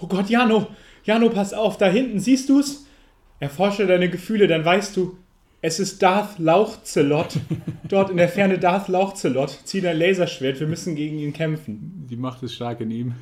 Oh Gott, Jano, Jano, pass auf, da hinten, siehst du's? Erforsche deine Gefühle, dann weißt du, es ist Darth Lauchzelot. Dort in der Ferne Darth Lauchzelot. Zieh dein Laserschwert, wir müssen gegen ihn kämpfen. Die Macht ist stark in ihm.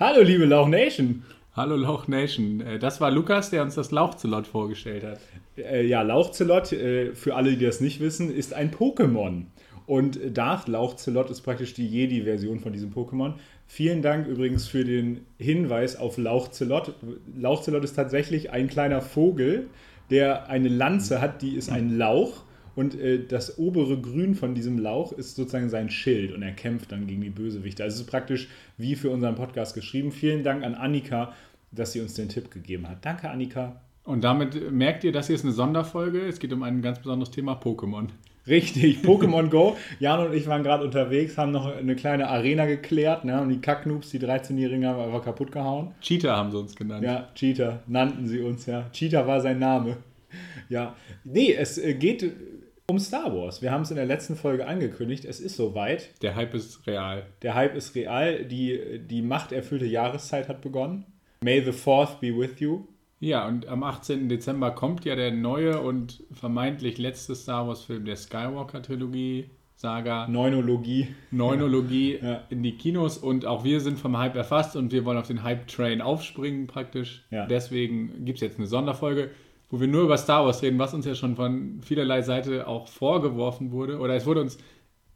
Hallo, liebe Lauch Nation. Hallo Lauch Nation. Äh, Das war Lukas, der uns das Lauchzelot vorgestellt hat. Äh, ja, Lauchzelot, äh, für alle, die das nicht wissen, ist ein Pokémon. Und Darth Lauchzelot ist praktisch die Jedi-Version von diesem Pokémon. Vielen Dank übrigens für den Hinweis auf Lauchzelot. Lauchzelot ist tatsächlich ein kleiner Vogel, der eine Lanze hat, die ist ein Lauch. Und äh, das obere Grün von diesem Lauch ist sozusagen sein Schild und er kämpft dann gegen die Bösewichte. Also es ist praktisch wie für unseren Podcast geschrieben. Vielen Dank an Annika, dass sie uns den Tipp gegeben hat. Danke, Annika. Und damit merkt ihr, das hier ist eine Sonderfolge. Es geht um ein ganz besonderes Thema Pokémon. Richtig, Pokémon Go. Jan und ich waren gerade unterwegs, haben noch eine kleine Arena geklärt, ne, haben die Kacknoobs, die 13-Jährigen, haben einfach kaputt gehauen. Cheater haben sie uns genannt. Ja, Cheater nannten sie uns, ja. Cheater war sein Name. Ja, nee, es äh, geht um Star Wars. Wir haben es in der letzten Folge angekündigt. Es ist soweit. Der Hype ist real. Der Hype ist real. Die, die machterfüllte Jahreszeit hat begonnen. May the Fourth be with you. Ja, und am 18. Dezember kommt ja der neue und vermeintlich letzte Star Wars-Film der Skywalker-Trilogie, Saga, Neunologie. Neunologie Ja. in die Kinos und auch wir sind vom Hype erfasst und wir wollen auf den Hype-Train aufspringen praktisch. Ja. Deswegen gibt es jetzt eine Sonderfolge, wo wir nur über Star Wars reden, was uns ja schon von vielerlei Seite auch vorgeworfen wurde. Oder es wurde uns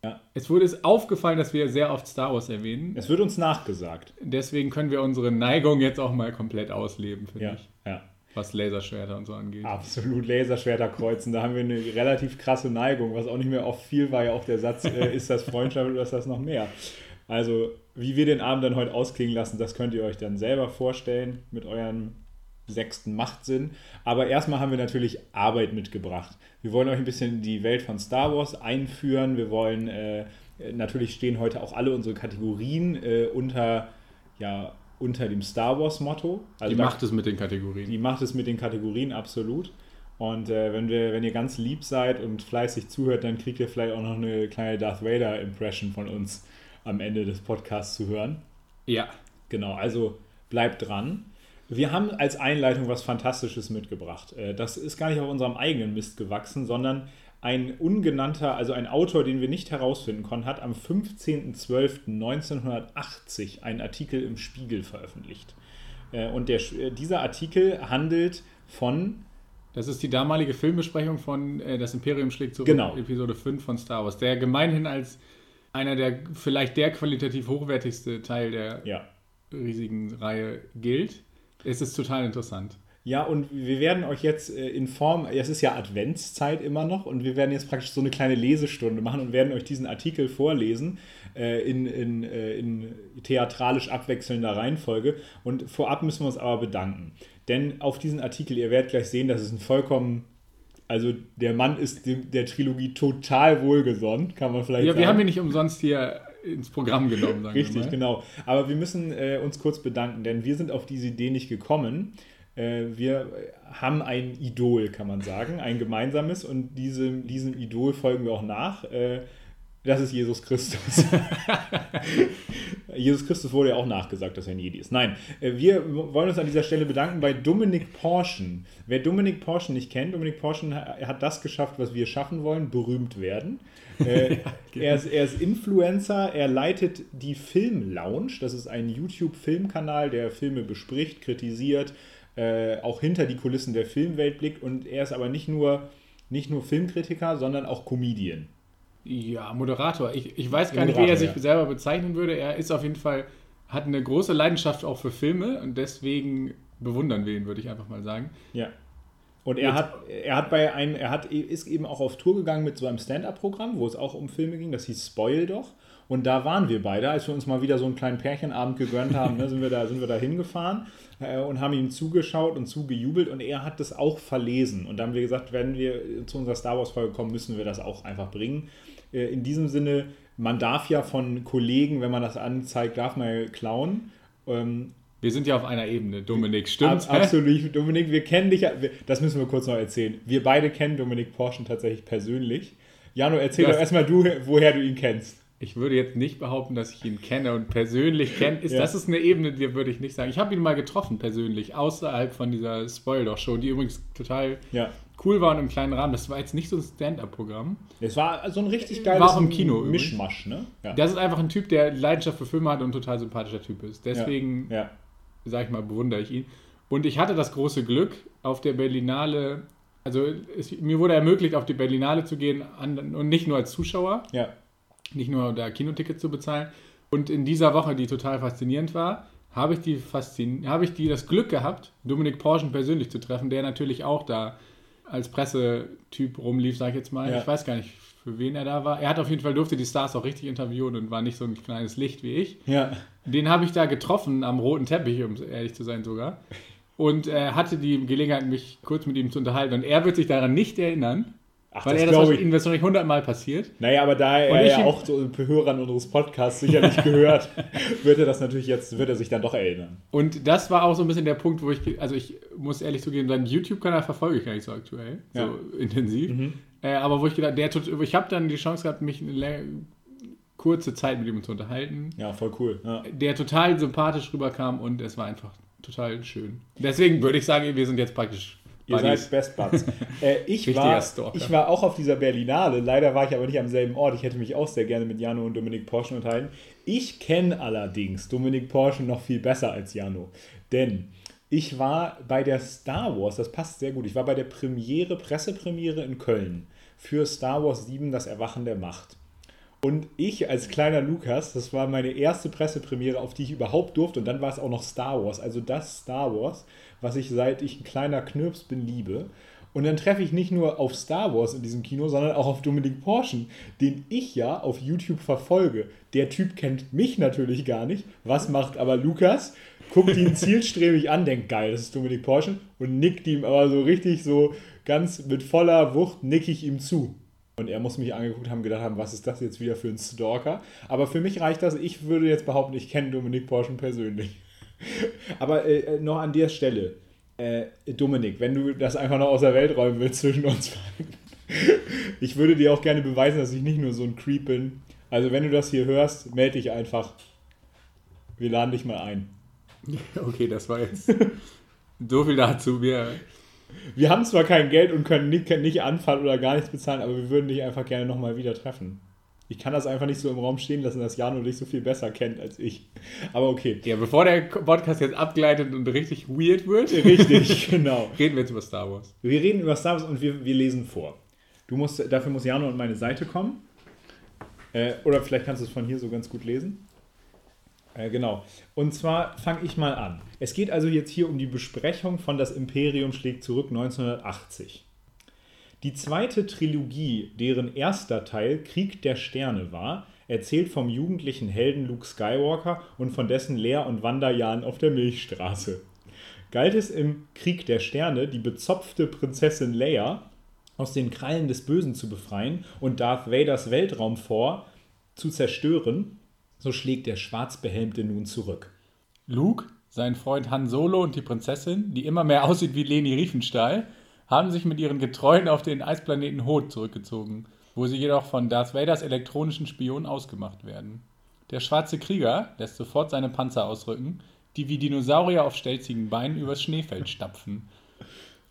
Ja. es wurde es aufgefallen, dass wir sehr oft Star Wars erwähnen. Es wird uns nachgesagt. Deswegen können wir unsere Neigung jetzt auch mal komplett ausleben, finde Ja, ich. ja. Was Laserschwerter und so angeht. Absolut Laserschwerter kreuzen. Da haben wir eine relativ krasse Neigung, was auch nicht mehr oft viel war. Ja auch der Satz, äh, ist das Freundschaft oder ist das noch mehr? Also, wie wir den Abend dann heute ausklingen lassen, das könnt ihr euch dann selber vorstellen mit eurem sechsten Machtsinn. Aber erstmal haben wir natürlich Arbeit mitgebracht. Wir wollen euch ein bisschen in die Welt von Star Wars einführen. Wir wollen, äh, natürlich stehen heute auch alle unsere Kategorien äh, unter, ja, unter dem Star Wars-Motto. Also die da- macht es mit den Kategorien. die macht es mit den Kategorien absolut. Und äh, wenn, wir, wenn ihr ganz lieb seid und fleißig zuhört, dann kriegt ihr vielleicht auch noch eine kleine Darth Vader-Impression von uns am Ende des Podcasts zu hören. ja. Genau, also bleibt dran. Wir haben als Einleitung was Fantastisches mitgebracht. Äh, Das ist gar nicht auf unserem eigenen Mist gewachsen, sondern ein ungenannter, also ein Autor, den wir nicht herausfinden konnten, hat am 15.12.1980 einen Artikel im Spiegel veröffentlicht. Äh, Und der, äh, dieser Artikel handelt von Das ist die damalige Filmbesprechung von äh, Das Imperium schlägt zurück, Genau. Episode 5 von Star Wars, der gemeinhin als einer der, vielleicht der qualitativ hochwertigste Teil der ja, riesigen Reihe gilt. Es ist total interessant. Ja, und wir werden euch jetzt äh, in Form, es ist ja Adventszeit immer noch, und wir werden jetzt praktisch so eine kleine Lesestunde machen und werden euch diesen Artikel vorlesen äh, in, in, äh, in theatralisch abwechselnder Reihenfolge. Und vorab müssen wir uns aber bedanken. Denn auf diesen Artikel, ihr werdet gleich sehen, das ist ein vollkommen, also der Mann ist dem, der Trilogie total wohlgesonnen, kann man vielleicht Ja, sagen. wir haben ihn nicht umsonst hier ins Programm genommen, Richtig, genau. Aber wir müssen äh, uns kurz bedanken, denn wir sind auf diese Idee nicht gekommen. Äh, wir haben ein Idol, kann man sagen, ein gemeinsames und diesem, diesem Idol folgen wir auch nach. Äh, das ist Jesus Christus. Jesus Christus wurde ja auch nachgesagt, dass er ein Jedi ist. Nein, äh, wir wollen uns an dieser Stelle bedanken bei Dominik Porschen. Wer Dominik Porschen nicht kennt, Dominik Porschen ha- hat das geschafft, was wir schaffen wollen, berühmt werden. Äh, er, ist, er ist Influencer, er leitet die Film Lounge. Das ist ein YouTube-Filmkanal, der Filme bespricht, kritisiert, äh, auch hinter die Kulissen der Filmwelt blickt. Und er ist aber nicht nur, nicht nur Filmkritiker, sondern auch Comedian. Ja, Moderator. Ich, ich weiß gar nicht, wie er sich ja. selber bezeichnen würde. Er ist auf jeden Fall, hat eine große Leidenschaft auch für Filme und deswegen bewundern wir ihn, würde ich einfach mal sagen. Ja. Und er hat, er hat bei einem, er hat, ist eben auch auf Tour gegangen mit so einem Stand-up-Programm, wo es auch um Filme ging, das hieß Spoil doch. Und da waren wir beide, als wir uns mal wieder so einen kleinen Pärchenabend gegönnt haben, ne, sind, wir da, sind wir da hingefahren äh, und haben ihm zugeschaut und zugejubelt und er hat das auch verlesen. Und da haben wir gesagt, wenn wir zu unserer Star Wars-Folge kommen, müssen wir das auch einfach bringen. Äh, in diesem Sinne, man darf ja von Kollegen, wenn man das anzeigt, darf man ja klauen. Ähm, Wir sind ja auf einer Ebene, Dominik, stimmt? Ab, absolut, Dominik, wir kennen dich, das müssen wir kurz noch erzählen. Wir beide kennen Dominik Porschen tatsächlich persönlich. Jano, erzähl das, doch erstmal du, woher du ihn kennst. Ich würde jetzt nicht behaupten, dass ich ihn kenne und persönlich kenne. Ist, ja. Das ist eine Ebene, die würde ich nicht sagen. Ich habe ihn mal getroffen persönlich, außerhalb von dieser Spoil-Doch-Show, die übrigens total ja. cool war und im kleinen Rahmen. Das war jetzt nicht so ein Stand-Up-Programm. Es war so ein richtig geiles war auch im Kino Mischmasch. Ne? Ja. Das ist einfach ein Typ, der Leidenschaft für Filme hat und ein total sympathischer Typ ist. Deswegen. Sag ich mal, bewundere ich ihn. Und ich hatte das große Glück, auf der Berlinale also es, mir wurde ermöglicht, auf die Berlinale zu gehen an, und nicht nur als Zuschauer, ja nicht nur da Kinoticket zu bezahlen. Und in dieser Woche, die total faszinierend war, habe ich, die Faszin habe ich die das Glück gehabt, Dominik Porschen persönlich zu treffen, der natürlich auch da als Pressetyp rumlief, sag ich jetzt mal. Ja. Ich weiß gar nicht, für wen er da war. Er hat auf jeden Fall durfte die Stars auch richtig interviewen und war nicht so ein kleines Licht wie ich. Ja. Den habe ich da getroffen am roten Teppich, um ehrlich zu sein sogar. Und äh, hatte die Gelegenheit, mich kurz mit ihm zu unterhalten. Und er wird sich daran nicht erinnern. Ach, Weil das er das ich. ihm wahrscheinlich hundertmal passiert. Naja, aber da er ja auch so Hörern unseres Podcasts sicherlich gehört, wird er das natürlich jetzt, wird er sich dann doch erinnern. Und das war auch so ein bisschen der Punkt, wo ich, also ich muss ehrlich zugeben, seinen YouTube-Kanal verfolge ich gar nicht so aktuell, ja. so intensiv. Mhm. Äh, aber wo ich gedacht, der ich habe dann die Chance gehabt, mich kurze Zeit mit ihm zu unterhalten. Ja, voll cool. Ja. Der total sympathisch rüberkam und es war einfach total schön. Deswegen würde ich sagen, wir sind jetzt praktisch Ihr seid Best Buds. Äh, ich, war, ich war auch auf dieser Berlinale. Leider war ich aber nicht am selben Ort. Ich hätte mich auch sehr gerne mit Jano und Dominik Porschen unterhalten. Ich kenne allerdings Dominik Porschen noch viel besser als Jano. Denn ich war bei der Star Wars, das passt sehr gut, ich war bei der Premiere, Pressepremiere in Köln für Star Wars 7, das Erwachen der Macht. Und ich als kleiner Lukas, das war meine erste Pressepremiere, auf die ich überhaupt durfte. Und dann war es auch noch Star Wars. Also das Star Wars, was ich seit ich ein kleiner Knirps bin liebe. Und dann treffe ich nicht nur auf Star Wars in diesem Kino, sondern auch auf Dominik Porschen, den ich ja auf YouTube verfolge. Der Typ kennt mich natürlich gar nicht. Was macht aber Lukas? Guckt ihn zielstrebig an, denkt geil, das ist Dominik Porschen und nickt ihm aber so richtig so ganz mit voller Wucht nick ich ihm zu. Und er muss mich angeguckt haben, gedacht haben, was ist das jetzt wieder für ein Stalker? Aber für mich reicht das. Ich würde jetzt behaupten, ich kenne Dominik Porschen persönlich. Aber äh, äh, noch an der Stelle, äh, Dominik, wenn du das einfach noch aus der Welt räumen willst zwischen uns ich würde dir auch gerne beweisen, dass ich nicht nur so ein Creep bin. Also wenn du das hier hörst, melde dich einfach. Wir laden dich mal ein. Okay, das war jetzt so viel dazu. Wir, wir haben zwar kein Geld und können nicht, nicht anfangen oder gar nichts bezahlen, aber wir würden dich einfach gerne nochmal wieder treffen. Ich kann das einfach nicht so im Raum stehen lassen, dass Jano dich so viel besser kennt als ich. Aber okay. Ja, bevor der Podcast jetzt abgleitet und richtig weird wird. Richtig, genau. Reden wir jetzt über Star Wars. Wir reden über Star Wars und wir, wir lesen vor. Du musst, dafür muss Jano an meine Seite kommen. Äh, oder vielleicht kannst du es von hier so ganz gut lesen. Äh, genau. Und zwar fange ich mal an. Es geht also jetzt hier um die Besprechung von Das Imperium schlägt zurück 1980. Die zweite Trilogie, deren erster Teil Krieg der Sterne war, erzählt vom jugendlichen Helden Luke Skywalker und von dessen Lehr- und Wanderjahren auf der Milchstraße. Galt es im Krieg der Sterne, die bezopfte Prinzessin Leia aus den Krallen des Bösen zu befreien und Darth Vaders Weltraumfort zu zerstören, so schlägt der Schwarzbehelmte nun zurück. Luke, sein Freund Han Solo und die Prinzessin, die immer mehr aussieht wie Leni Riefenstahl, haben sich mit ihren Getreuen auf den Eisplaneten Hoth zurückgezogen, wo sie jedoch von Darth Vaders elektronischen Spion ausgemacht werden. Der schwarze Krieger lässt sofort seine Panzer ausrücken, die wie Dinosaurier auf stelzigen Beinen übers Schneefeld stapfen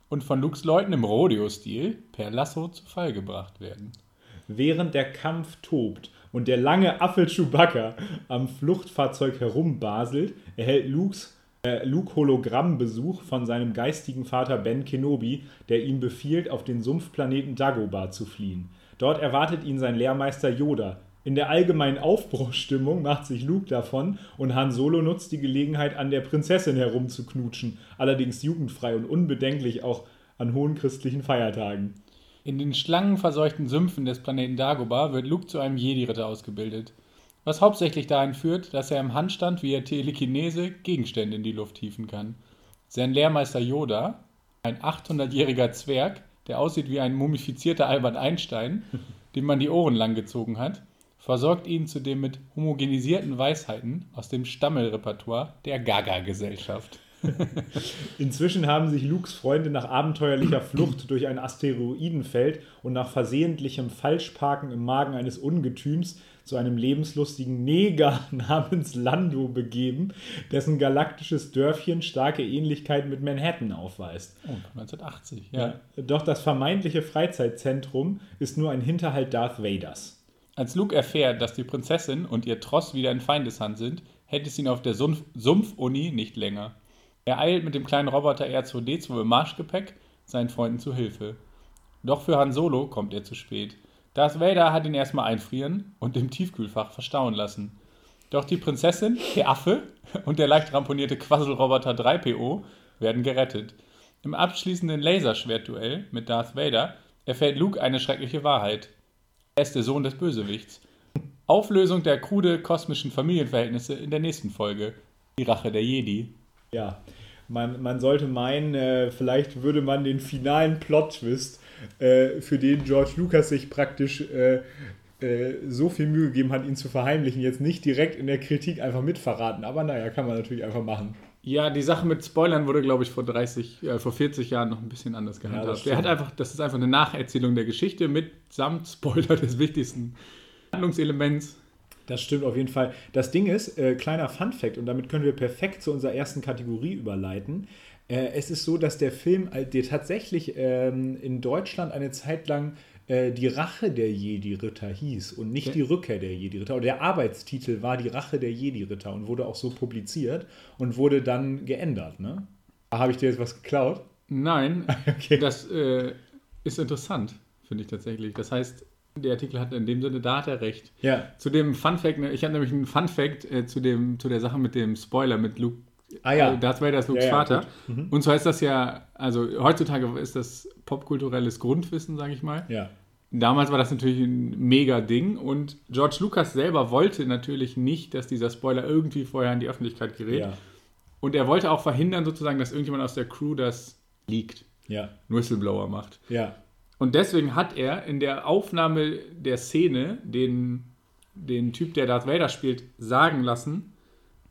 und von Lukes Leuten im Rodeo-Stil per Lasso zu Fall gebracht werden. Während der Kampf tobt und der lange Affe am Fluchtfahrzeug herumbaselt, erhält Lukes äh, Luke Hologrammbesuch von seinem geistigen Vater Ben Kenobi, der ihm befiehlt, auf den Sumpfplaneten Dagobah zu fliehen. Dort erwartet ihn sein Lehrmeister Yoda. In der allgemeinen Aufbruchsstimmung macht sich Luke davon und Han Solo nutzt die Gelegenheit, an der Prinzessin herumzuknutschen, allerdings jugendfrei und unbedenklich auch an hohen christlichen Feiertagen. In den schlangenverseuchten Sümpfen des Planeten Dagobah wird Luke zu einem Jedi-Ritter ausgebildet was hauptsächlich dahin führt, dass er im Handstand via Telekinese Gegenstände in die Luft hieven kann. Sein Lehrmeister Yoda, ein 800-jähriger Zwerg, der aussieht wie ein mumifizierter Albert Einstein, dem man die Ohren langgezogen hat, versorgt ihn zudem mit homogenisierten Weisheiten aus dem Stammelrepertoire der Gaga-Gesellschaft. Inzwischen haben sich Lukes Freunde nach abenteuerlicher Flucht durch ein Asteroidenfeld und nach versehentlichem Falschparken im Magen eines Ungetüms zu einem lebenslustigen Neger namens Lando begeben, dessen galaktisches Dörfchen starke Ähnlichkeit mit Manhattan aufweist. Oh, 1980, ja. ja. Doch das vermeintliche Freizeitzentrum ist nur ein Hinterhalt Darth Vaders. Als Luke erfährt, dass die Prinzessin und ihr Tross wieder in Feindeshand sind, hält es ihn auf der Sumpf-Uni nicht länger. Er eilt mit dem kleinen Roboter R2D2 im Marschgepäck seinen Freunden zu Hilfe. Doch für Han Solo kommt er zu spät. Darth Vader hat ihn erstmal einfrieren und im Tiefkühlfach verstauen lassen. Doch die Prinzessin, der Affe und der leicht ramponierte Quasselroboter 3PO werden gerettet. Im abschließenden Laserschwertduell mit Darth Vader erfährt Luke eine schreckliche Wahrheit. Er ist der Sohn des Bösewichts. Auflösung der krude kosmischen Familienverhältnisse in der nächsten Folge. Die Rache der Jedi. Ja, man, man sollte meinen, äh, vielleicht würde man den finalen Plot-Twist, äh, für den George Lucas sich praktisch äh, äh, so viel Mühe gegeben hat, ihn zu verheimlichen, jetzt nicht direkt in der Kritik einfach mitverraten. Aber naja, kann man natürlich einfach machen. Ja, die Sache mit Spoilern wurde, glaube ich, vor 30, äh, vor 40 Jahren noch ein bisschen anders gehandhabt. Ja, er hat einfach, das ist einfach eine Nacherzählung der Geschichte mitsamt Spoiler des wichtigsten Handlungselements. Das stimmt auf jeden Fall. Das Ding ist, äh, kleiner Fun Fact, und damit können wir perfekt zu unserer ersten Kategorie überleiten. Äh, es ist so, dass der Film, äh, der tatsächlich ähm, in Deutschland eine Zeit lang äh, die Rache der Jedi-Ritter hieß und nicht die Rückkehr der Jedi-Ritter. Und der Arbeitstitel war die Rache der Jedi-Ritter und wurde auch so publiziert und wurde dann geändert. Ne? Habe ich dir jetzt was geklaut? Nein, okay. das äh, ist interessant, finde ich tatsächlich. Das heißt, der Artikel hat in dem Sinne, da hat er recht. Ja. Zu dem Fun Fact, ne, ich habe nämlich einen Fun Fact äh, zu, dem, zu der Sache mit dem Spoiler mit Luke. Ah ja. Äh, Darth Vader ist Lukes ja, ja, Vater. Mhm. Und so heißt das ja, also heutzutage ist das popkulturelles Grundwissen, sage ich mal. Ja. Damals war das natürlich ein mega Ding und George Lucas selber wollte natürlich nicht, dass dieser Spoiler irgendwie vorher in die Öffentlichkeit gerät. Ja. Und er wollte auch verhindern, sozusagen, dass irgendjemand aus der Crew das liegt. Ja. Whistleblower macht. Ja. Und deswegen hat er in der Aufnahme der Szene den, den Typ, der Darth Vader spielt, sagen lassen,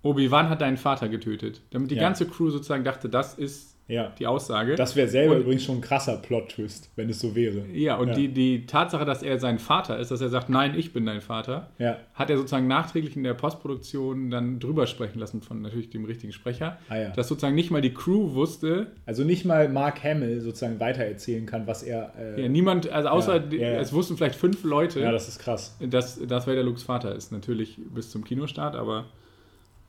Obi-Wan hat deinen Vater getötet. Damit die ja. ganze Crew sozusagen dachte, das ist ja. die Aussage. Das wäre selber und, übrigens schon ein krasser Plot-Twist, wenn es so wäre. Ja, und ja. Die, die Tatsache, dass er sein Vater ist, dass er sagt, nein, ich bin dein Vater, ja. hat er sozusagen nachträglich in der Postproduktion dann drüber sprechen lassen von natürlich dem richtigen Sprecher. Ah, ja. Dass sozusagen nicht mal die Crew wusste. Also nicht mal Mark Hamill sozusagen weitererzählen kann, was er. Äh, ja, niemand, also außer, es wussten vielleicht fünf Leute. Ja, das ist krass. Dass das Vader Lukes Vater ist. Natürlich bis zum Kinostart, aber.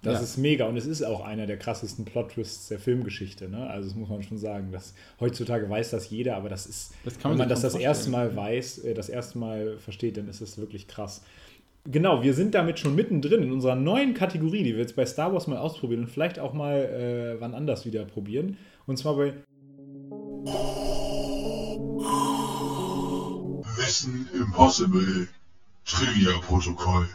Das ja. ist mega und es ist auch einer der krassesten Plot-Twists der Filmgeschichte. Ne? Also das muss man schon sagen. Dass, heutzutage weiß das jeder, aber das ist, das man wenn man das das erste Mal weiß, äh, das erste Mal versteht, dann ist es wirklich krass. Genau, wir sind damit schon mittendrin in unserer neuen Kategorie, die wir jetzt bei Star Wars mal ausprobieren und vielleicht auch mal äh, wann anders wieder probieren. Und zwar bei Mission Impossible Trivia-Protokoll.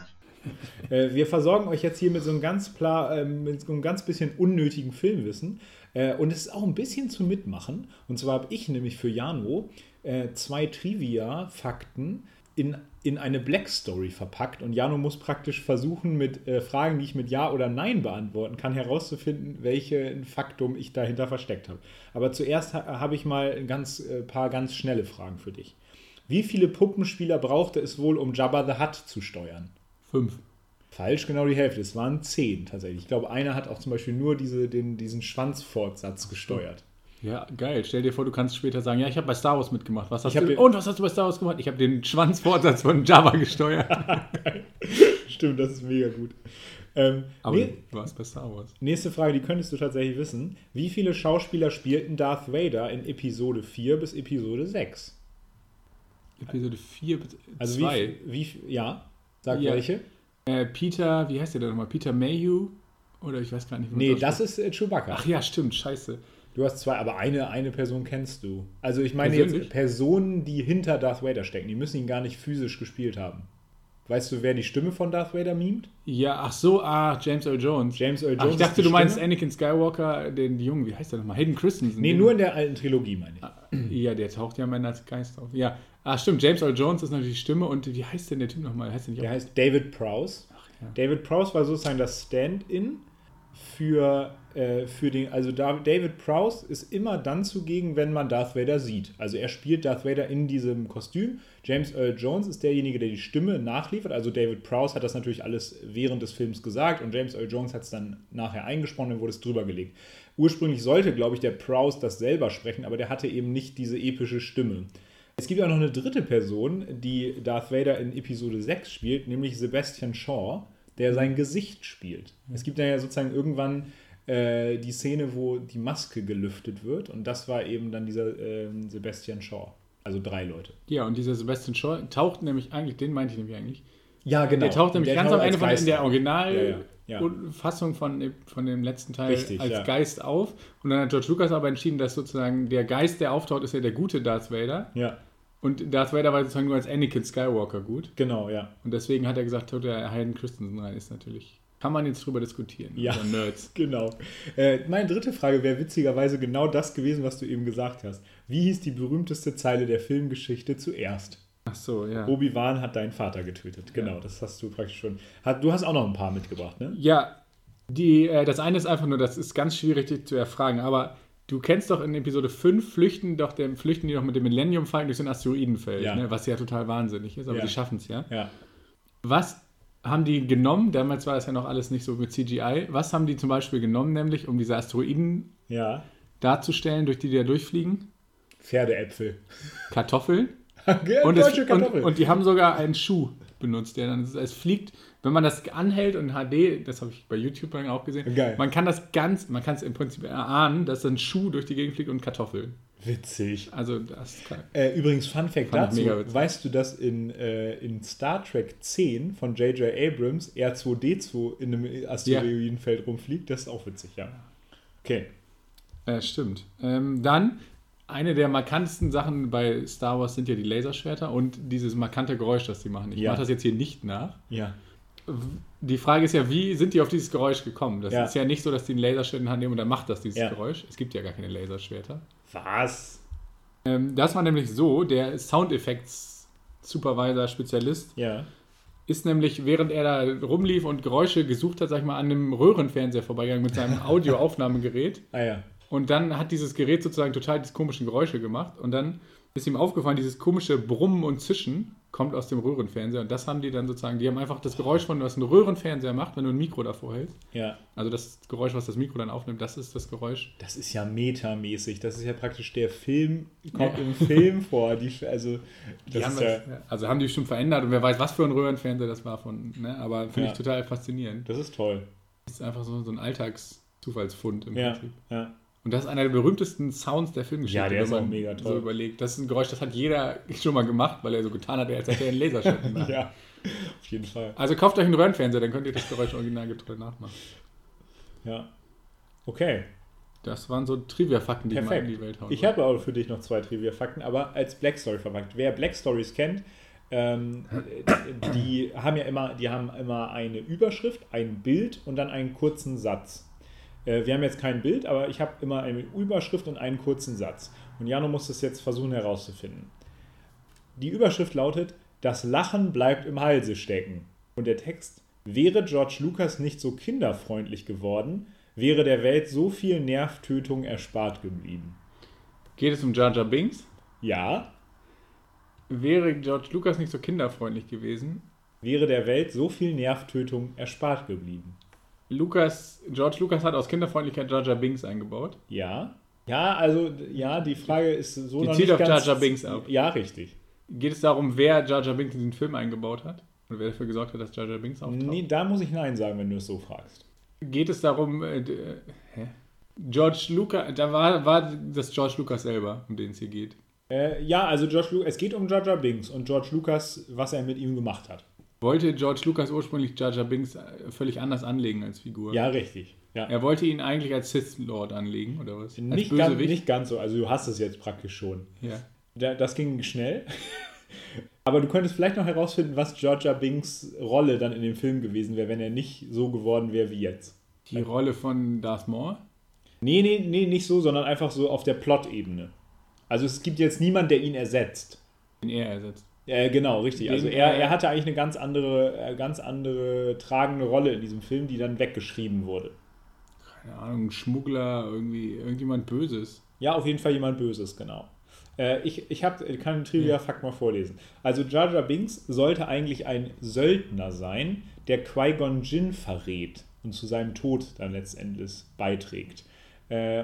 Äh, wir versorgen euch jetzt hier mit so einem ganz, ähm, mit so einem ganz bisschen unnötigen Filmwissen. Äh, und es ist auch ein bisschen zu mitmachen. Und zwar habe ich nämlich für Jano äh, zwei Trivia-Fakten in, in eine Black Story verpackt. Und Jano muss praktisch versuchen, mit Fragen, die ich mit Ja oder Nein beantworten kann, herauszufinden, welche Faktum ich dahinter versteckt habe. Aber zuerst habe ich mal ein ganz, paar ganz schnelle Fragen für dich. Wie viele Puppenspieler brauchte es wohl, um Jabba the Hutt zu steuern? Fünf. Falsch, genau die Hälfte. Es waren zehn tatsächlich. Ich glaube, einer hat auch zum Beispiel nur diese, den, diesen Schwanzfortsatz gesteuert. Ja, geil. Stell dir vor, du kannst später sagen, ja, ich habe bei Star Wars mitgemacht. Was hast du? Und was hast du bei Star Wars gemacht? Ich habe den Schwanzfortsatz von Java gesteuert. Stimmt, das ist mega gut. Ähm, Aber nee, du warst bei Star Wars. Nächste Frage, die könntest du tatsächlich wissen. Wie viele Schauspieler spielten Darth Vader in Episode 4 bis Episode 6? Episode 4 bis 2? Also wie, wie, ja, Sag ja. welche. Äh, Peter, wie heißt der denn nochmal? Peter Mayhew? Oder ich weiß gar nicht. Nee, das ist äh, Chewbacca. Ach ja, stimmt, scheiße. Du hast zwei, aber eine, eine Person kennst du. Also ich meine jetzt Personen, die hinter Darth Vader stecken. Die müssen ihn gar nicht physisch gespielt haben. Weißt du, wer die Stimme von Darth Vader mimt? Ja, ach so, ah, James Earl Jones. James Earl Jones. Ach, ich dachte, du meinst Anakin Skywalker, den Jungen, wie heißt der nochmal? Hayden Christensen. Nee, nur in der alten Trilogie, meine ich. Ja, der taucht ja als Geist auf. Ja, Ah, stimmt. James Earl Jones ist natürlich die Stimme. Und wie heißt denn der Typ nochmal? Heißt der nicht Der heißt David Prowse. ja. David Prowse war sozusagen das Stand-in für, äh, für den. Also da, David Prowse ist immer dann zugegen, wenn man Darth Vader sieht. Also er spielt Darth Vader in diesem Kostüm. James Earl Jones ist derjenige, der die Stimme nachliefert. Also David Prowse hat das natürlich alles während des Films gesagt und James Earl Jones hat es dann nachher eingesprochen und wurde es drüber gelegt. Ursprünglich sollte, glaube ich, der Prowse das selber sprechen, aber der hatte eben nicht diese epische Stimme. Es gibt auch noch eine dritte Person, die Darth Vader in Episode 6 spielt, nämlich Sebastian Shaw, der sein Gesicht spielt. Es gibt dann ja sozusagen irgendwann äh, die Szene, wo die Maske gelüftet wird und das war eben dann dieser ähm, Sebastian Shaw. Also drei Leute. Ja, und dieser Sebastian Shaw taucht nämlich eigentlich, den meinte ich nämlich eigentlich. Ja, genau. Der taucht nämlich ganz am Ende von in der Originalfassung Ja, ja, ja. Fassung von, von dem letzten Teil Richtig, als ja. Geist auf. Und dann hat George Lucas aber entschieden, dass sozusagen der Geist, der auftaucht, ist ja der gute Darth Vader. Ja, Und Darth Vader war sozusagen nur als Anakin Skywalker gut. genau, ja. Und deswegen hat er gesagt, der Hayden Christensen rein. Ist natürlich, kann man jetzt drüber diskutieren. Ja. Nerds. Genau. Äh, meine dritte Frage wäre witzigerweise genau das gewesen, was du eben gesagt hast. Wie hieß die berühmteste Zeile der Filmgeschichte zuerst? Ach so, ja. Obi-Wan hat deinen Vater getötet. Genau, das hast du praktisch schon. Du hast auch noch ein paar mitgebracht, ne? Ja, die, äh, das eine ist einfach nur, das ist ganz schwierig dich zu erfragen, aber du kennst doch in Episode 5 flüchten doch dem, flüchten die doch mit dem Millennium Falcon durch so ein Asteroidenfeld, Ja. ne, was ja total wahnsinnig ist, aber Ja. die schaffen es ja. Ja. Was haben die genommen? Damals war das ja noch alles nicht so mit CGI. Was haben die zum Beispiel genommen, nämlich um diese Asteroiden Ja. darzustellen, durch die die da durchfliegen? Pferdeäpfel. Kartoffeln. Und, es, deutsche und, und die haben sogar einen Schuh benutzt, der dann es fliegt. Wenn man das anhält und HD, das habe ich bei YouTube auch gesehen, Geil. man kann das ganz, man kann es im Prinzip erahnen, dass ein Schuh durch die Gegend fliegt und Kartoffeln. Witzig. Also das kann, Äh, übrigens, Fun Fact dazu. Weißt du, dass in, äh, in Star Trek 10 von J.J. Abrams R2D2 in einem Asteroidenfeld rumfliegt? Das ist auch witzig, ja. Okay. äh, stimmt. Ähm, dann eine der markantesten Sachen bei Star Wars sind ja die Laserschwerter und dieses markante Geräusch, das die machen. Ich Ja. mache das jetzt hier nicht nach. Ja. Die Frage ist ja, wie sind die auf dieses Geräusch gekommen? Das Ja. ist ja nicht so, dass die ein Laserschwert in die Hand nehmen und dann macht das dieses Ja. Geräusch. Es gibt ja gar keine Laserschwerter. Was? Ähm, das war nämlich so, der Soundeffekts-Supervisor-Spezialist Ja. ist nämlich, während er da rumlief und Geräusche gesucht hat, sag ich mal, an einem Röhrenfernseher vorbeigegangen mit seinem Audioaufnahmegerät. Ah ja. Und dann hat dieses Gerät sozusagen total diese komischen Geräusche gemacht. Und dann ist ihm aufgefallen, dieses komische Brummen und Zischen kommt aus dem Röhrenfernseher. Und das haben die dann sozusagen, die haben einfach das Geräusch von, was ein Röhrenfernseher macht, wenn du ein Mikro davor hältst. Ja. Also das Geräusch, was das Mikro dann aufnimmt, das ist das Geräusch. Das ist ja metamäßig. Das ist ja praktisch der Film, kommt Ja. im Film vor. Die, also, Die haben ja, das, also haben die bestimmt verändert und wer weiß, was für ein Röhrenfernseher das war von, ne? aber finde Ja. ich total faszinierend. das ist toll. Das ist einfach so, so ein Alltagszufallsfund im. Prinzip. ja. Und das ist einer der berühmtesten Sounds der Filmgeschichte. Ja, der ist auch man mega toll. So überlegt. Das ist ein Geräusch, das hat jeder schon mal gemacht, weil er so getan hat, als hätte er einen Laserschwert in der Hand. Ja. Auf jeden Fall. Also kauft euch einen Röhrenfernseher, dann könnt ihr das Geräusch originalgetreu nachmachen. Ja. Okay. Das waren so Trivia-Fakten, die ich mal in Perfekt. die Welt hauen Ich habe auch für dich noch zwei Trivia-Fakten, aber als Black Story verpackt. Wer Black Stories kennt, ähm, die haben ja immer, die haben immer eine Überschrift, ein Bild und dann einen kurzen Satz. Äh, wir haben jetzt kein Bild, aber ich habe immer eine Überschrift und einen kurzen Satz. Und Jano muss es jetzt versuchen herauszufinden. Die Überschrift lautet: Das Lachen bleibt im Halse stecken. Und der Text: Wäre George Lucas nicht so kinderfreundlich geworden, wäre der Welt so viel Nervtötung erspart geblieben. Geht es um Jar Jar Binks? Ja, Wäre George Lucas nicht so kinderfreundlich gewesen, wäre der Welt so viel Nervtötung erspart geblieben. Lucas, George Lucas hat aus Kinderfreundlichkeit Jar Jar Binks eingebaut. Ja. Ja, also, ja, die Frage ist so Die noch zielt nicht auf ganz... Jar Jar Binks ab. Ja, richtig. Geht es darum, wer Jar Jar Binks in den Film eingebaut hat? Oder wer dafür gesorgt hat, dass Jar Jar Binks auftaucht? Nee, da muss ich Nein sagen, wenn du es so fragst. Geht es darum, äh, äh, hä? George Lucas, da war, war das George Lucas selber, um den es hier geht. Äh, ja, also George Lu es geht um Jar Jar Binks und George Lucas, was er mit ihm gemacht hat. Wollte George Lucas ursprünglich Jar Jar Binks äh, völlig anders anlegen als Figur? Ja, richtig. Ja. Er wollte ihn eigentlich als Sith Lord anlegen, oder was? Nicht, ganz, nicht ganz so, also du hast es jetzt praktisch schon. Ja. Da, das ging schnell. Aber du könntest vielleicht noch herausfinden, was Jar Jar Binks Rolle dann in dem Film gewesen wäre, wenn er nicht so geworden wäre wie jetzt. Die Rolle von Darth Maul? Nee, nee, nee, nicht so, sondern einfach so auf der Plot-Ebene. Also es gibt jetzt niemanden, der ihn ersetzt. Den er ersetzt. Äh, genau, richtig. Den, Also er, er hatte eigentlich eine ganz andere, äh, ganz andere tragende Rolle in diesem Film, die dann weggeschrieben wurde. Keine Ahnung, Schmuggler, irgendwie, irgendjemand Böses. Ja, auf jeden Fall jemand Böses, genau. Äh, ich ich hab, kann einen Trivia-Fakt mal vorlesen. Also Jar Jar Binks sollte eigentlich ein Söldner sein, der Qui-Gon Jinn verrät und zu seinem Tod dann letztendlich beiträgt.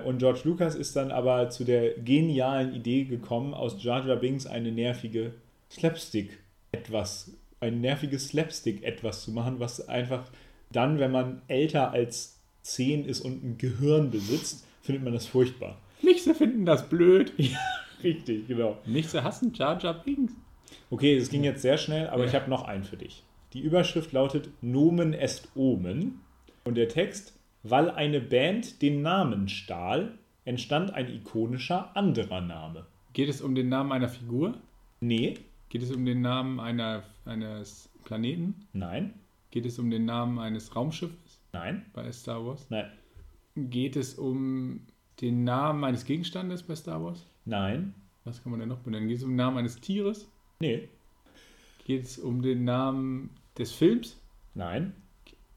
Und George Lucas ist dann aber zu der genialen Idee gekommen, aus Jar Jar Binks eine nervige Slapstick etwas, ein nerviges Slapstick etwas zu machen, was einfach dann, wenn man älter als 10 ist und ein Gehirn besitzt, findet man das furchtbar. Nichte finden das blöd. Richtig, genau. Nichte hassen Jar Jar Binks. Okay, das ging jetzt sehr schnell, aber Ja. ich habe noch einen für dich. Die Überschrift lautet Nomen est Omen und der Text, weil eine Band den Namen stahl, entstand ein ikonischer anderer Name. Geht es um den Namen einer Figur? Nee, Geht es um den Namen einer, eines Planeten? nein, Geht es um den Namen eines Raumschiffes nein, bei Star Wars? nein, Geht es um den Namen eines Gegenstandes bei Star Wars? nein, Was kann man denn noch benennen? Geht es um den Namen eines Tieres? nee, Geht es um den Namen des Films? nein.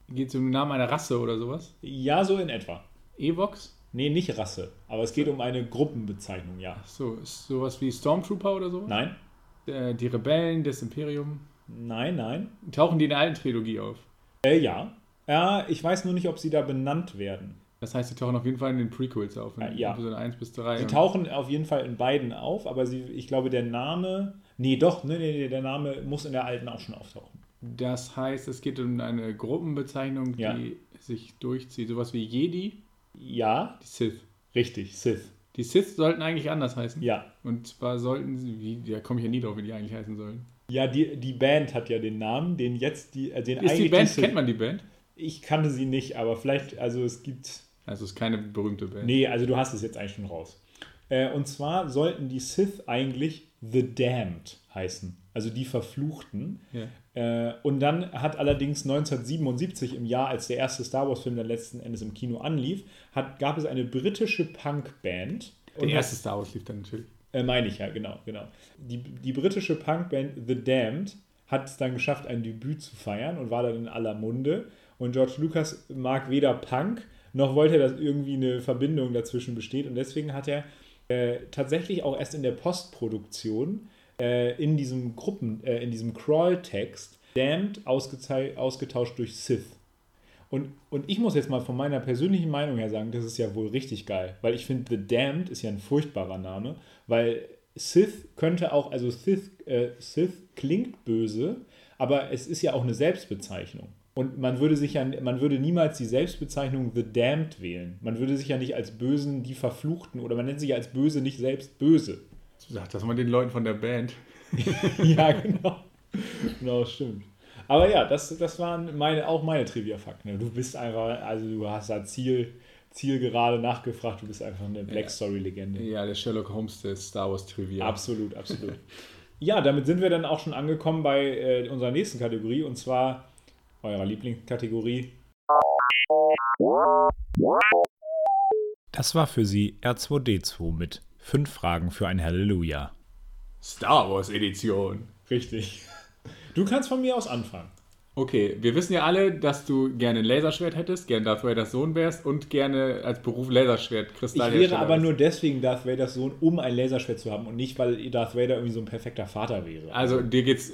Geht es um den Namen einer Rasse oder sowas? Ja, so in etwa. Evox? Nee, nicht Rasse, aber es geht um eine Gruppenbezeichnung, ja. So, ist sowas wie Stormtrooper oder so? Nein, Äh, die Rebellen des Imperium. nein, nein. Tauchen die in der alten Trilogie auf? Äh, ja. Ja, ich weiß nur nicht, ob sie da benannt werden. Das heißt, sie tauchen auf jeden Fall in den Prequels auf. In Äh, ja. Episode 1 bis 3. Sie tauchen auf jeden Fall in beiden auf, aber sie, ich glaube, der Name. Nee, doch, nee, nee, nee, der Name muss in der alten auch schon auftauchen. Das heißt, es geht um eine Gruppenbezeichnung, die Ja. sich durchzieht. Sowas wie Jedi, Ja, die Sith. richtig, Sith. Die Sith sollten eigentlich anders heißen. Ja. Und zwar sollten sie, wie, da komme ich ja nie drauf, wie die eigentlich heißen sollen. Ja, die, die Band hat ja den Namen, den jetzt die. Äh, den Ist die Band, kennt man die Band? Ich kannte sie nicht, aber vielleicht, also es gibt. Also es ist keine berühmte Band. Nee, also du hast es jetzt eigentlich schon raus. Äh, und zwar sollten die Sith eigentlich The Damned heißen, also die Verfluchten. Ja. Äh, und dann hat allerdings 1977 im Jahr, als der erste Star Wars-Film dann letzten Endes im Kino anlief, hat, gab es eine britische Punkband. Der erste Star Wars lief dann natürlich. äh, meine ich ja, genau, genau. Die, die britische Punkband The Damned hat es dann geschafft, ein Debüt zu feiern und war dann in aller Munde. Und George Lucas mag weder Punk, noch wollte er, dass irgendwie eine Verbindung dazwischen besteht. Und deswegen hat er äh, tatsächlich auch erst in der Postproduktion äh, in diesem Gruppen, äh, in diesem Crawl-Text Damned ausgetauscht durch Sith. Und, und ich muss jetzt mal von meiner persönlichen Meinung her sagen, das ist ja wohl richtig geil, weil ich finde, The Damned ist ja ein furchtbarer Name, weil Sith könnte auch, also Sith, äh, Sith klingt böse, aber es ist ja auch eine Selbstbezeichnung. Und man würde sich ja, man würde niemals die Selbstbezeichnung The Damned wählen. Man würde sich ja nicht als Bösen die Verfluchten oder man nennt sich ja als Böse nicht selbst böse. Sagt das mal den Leuten von der Band. ja, genau. Genau, stimmt. Aber ja, das, das waren meine, auch meine Trivia-Fakten. Du bist einfach, also du hast da Ziel, Ziel gerade nachgefragt, du bist einfach eine Black Story-Legende. Ja, der Sherlock Holmes des Star Wars Trivia. Absolut, absolut. ja, damit sind wir dann auch schon angekommen bei äh, unserer nächsten Kategorie und zwar eurer Lieblingskategorie. Das war für Sie R2D2 mit fünf Fragen für ein Halleluja. Star Wars Edition. Richtig. Du kannst von mir aus anfangen. Okay, wir wissen ja alle, dass du gerne ein Laserschwert hättest, gerne Darth Vader's Sohn wärst und gerne als Beruf Laserschwert Ich Kristallhersteller wäre aber bist. nur deswegen Darth Vaders Sohn, um ein Laserschwert zu haben und nicht, weil Darth Vader irgendwie so ein perfekter Vater wäre. Also dir geht's,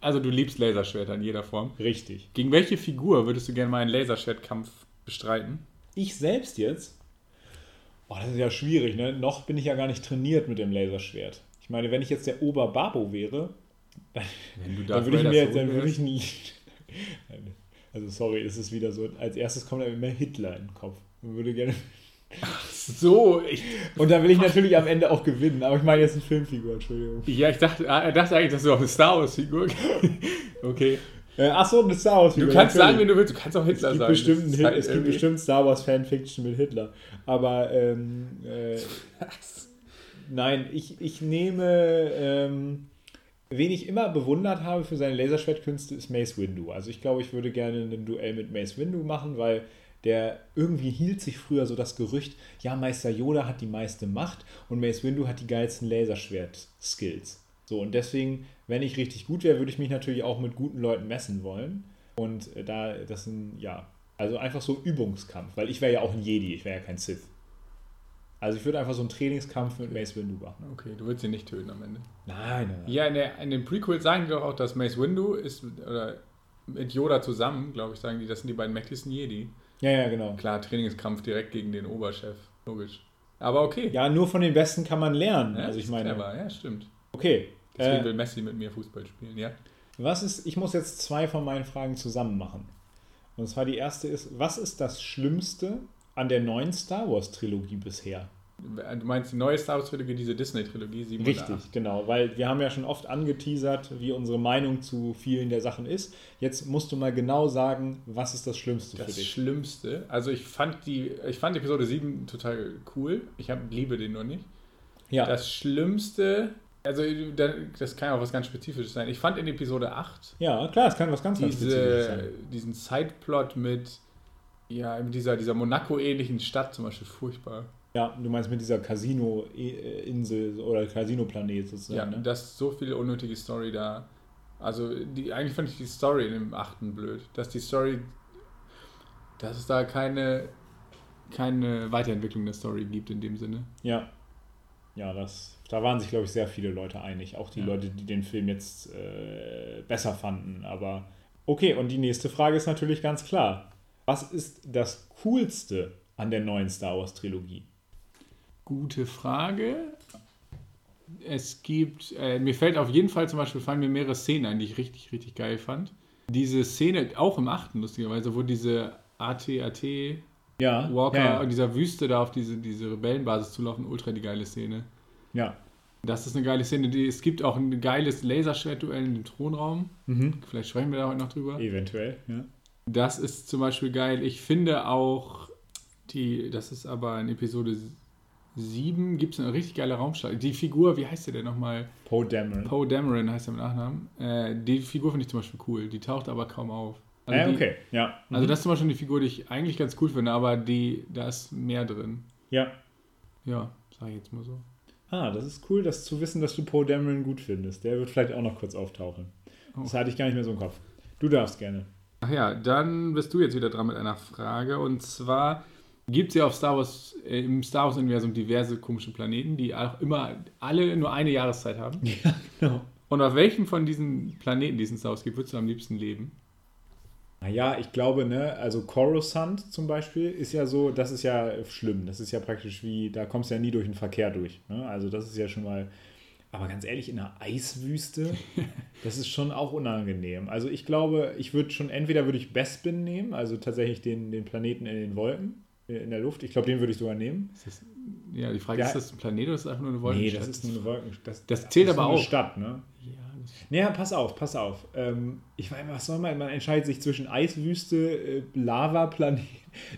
also du liebst Laserschwerter in jeder Form. Richtig. Gegen welche Figur würdest du gerne mal einen Laserschwertkampf bestreiten? Ich selbst jetzt? Oh, das ist ja schwierig, ne? Noch bin ich ja gar nicht trainiert mit dem Laserschwert. Ich meine, wenn ich jetzt der Oberbabo wäre, dann, dann würde ich mir jetzt, dann würde ich Also sorry, es ist wieder so, als erstes kommt einem immer Hitler in den Kopf. Man würde gerne. So, ich, Und dann will ich natürlich am Ende auch gewinnen, aber ich meine jetzt eine Filmfigur, Entschuldigung. ja, ich dachte, ah, er dachte eigentlich, dass du auf eine Star Wars Figur. okay. Äh, Achso, eine Star Wars Du kannst sagen, wenn du willst, du kannst auch Hitler Es gibt, sagen. bestimmt, Hit, halt es gibt bestimmt Star Wars Fanfiction mit Hitler. Aber ähm, äh, nein, ich, ich nehme, ähm, wen ich immer bewundert habe für seine Laserschwertkünste, ist Mace Windu. Also ich glaube, ich würde gerne ein Duell mit Mace Windu machen, weil der irgendwie hielt sich früher so das Gerücht, ja, Meister Yoda hat die meiste Macht und Mace Windu hat die geilsten Laserschwert-Skills. So, und deswegen, wenn ich richtig gut wäre, würde ich mich natürlich auch mit guten Leuten messen wollen. Und äh, da, das sind, ja, also einfach so Übungskampf, weil ich wäre ja auch ein Jedi, ich wäre ja kein Sith. Also ich würde einfach so einen Trainingskampf mit Mace Windu machen. Okay, du würdest ihn nicht töten am Ende. Nein, nein, nein. Ja, in, der, in dem Prequel sagen die doch auch, dass Mace Windu ist, oder mit Yoda zusammen, glaube ich, sagen die, das sind die beiden mächtigsten Jedi. Ja, ja, genau. Klar, Trainingskampf direkt gegen den Oberchef, logisch. Aber okay. Ja, nur von den Besten kann man lernen. Ja, also ich meine. Clever. Ja, stimmt. Okay. Deswegen Äh, will Messi mit mir Fußball spielen, ja? was ist, ich muss jetzt zwei von meinen Fragen zusammen machen. Und zwar die erste ist, was ist das Schlimmste an der neuen Star Wars Trilogie bisher? Du meinst die neue Star Wars Trilogie, diese Disney-Trilogie, 7 und Richtig, 8. genau, weil wir haben ja schon oft angeteasert, wie unsere Meinung zu vielen der Sachen ist. Jetzt musst du mal genau sagen, was ist das Schlimmste für Das dich? Schlimmste, also ich fand die, ich fand Episode 7 total cool. Ich hab, liebe den noch nicht. Ja, Das Schlimmste, also da- das kann ja auch was ganz Spezifisches sein. Ich fand in Episode 8 ja, klar, es kann was ganz, ganz Spezifisches sein. diese, diesen Sideplot mit ja, dieser, dieser Monaco-ähnlichen Stadt zum Beispiel furchtbar. Ja, du meinst mit dieser Casino-Insel oder Casino-Planet sozusagen. Ja, ne? das ist so viel unnötige Story da. Also die, eigentlich fand ich die Story in dem achten blöd. Dass die Story, dass es da keine, keine Weiterentwicklung der Story gibt in dem Sinne. Ja. Ja, das, da waren sich, glaube ich, sehr viele Leute einig. Auch die Ja. Leute, die den Film jetzt äh, besser fanden. Aber okay, und die nächste Frage ist natürlich ganz klar. Was ist das Coolste an der neuen Star Wars Trilogie? Gute Frage. Es gibt, äh, mir fällt auf jeden Fall zum Beispiel, fallen mir mehrere Szenen ein, die ich richtig, richtig geil fand. Diese Szene, auch im achten lustigerweise, wo diese AT-AT Ja, Walker ja, in dieser Wüste da auf diese, diese Rebellenbasis zulaufen, ultra die geile Szene. ja. Das ist eine geile Szene. Die, es gibt auch ein geiles Laserschwertduell in dem Thronraum. Mhm. Vielleicht sprechen wir da heute noch drüber. Eventuell, ja. Das ist zum Beispiel geil. Ich finde auch, die, das ist aber in Episode 7, gibt es eine richtig geile Raumstadt. Die Figur, wie heißt der denn nochmal? Poe Dameron. Poe Dameron heißt er mit Nachnamen. Äh, die Figur finde ich zum Beispiel cool. Die taucht aber kaum auf. Also, die, okay, ja. also Mhm. das ist zum Beispiel eine Figur, die ich eigentlich ganz cool finde, aber die, da ist mehr drin. Ja. Ja, sag ich jetzt mal so. Ah, das ist cool, das zu wissen, dass du Poe Dameron gut findest. Der wird vielleicht auch noch kurz auftauchen. Das Oh. hatte ich gar nicht mehr so im Kopf. Du darfst gerne. Ach ja, dann bist du jetzt wieder dran mit einer Frage. Und zwar gibt es ja auf Star Wars, äh, im Star Wars-Universum diverse komische Planeten, die auch immer alle nur eine Jahreszeit haben. Ja, genau. Und auf welchem von diesen Planeten, die es in Star Wars gibt, würdest du am liebsten leben? Naja, ich glaube, ne, also Coruscant zum Beispiel ist ja so, das ist ja schlimm. Das ist ja praktisch wie, da kommst du ja nie durch den Verkehr durch. Ne? Also das ist ja schon mal, aber ganz ehrlich, in einer Eiswüste, das ist schon auch unangenehm. Also ich glaube, ich würde schon, entweder würde ich Bespin nehmen, also tatsächlich den, den Planeten in den Wolken, äh, in der Luft. Ich glaube, den würde ich sogar nehmen. Ist das, ja, die Frage Ja. ist, ist das ein Planet oder ist das einfach nur eine Nee, Wolkenstadt? das ist nur eine Wolken. Das, Das zählt ist aber nur eine auch. Stadt, ne? Ja, das, Naja, pass auf, pass auf. Ähm, ich weiß, was soll man? Man entscheidet sich zwischen Eiswüste, äh, Lavaplanet.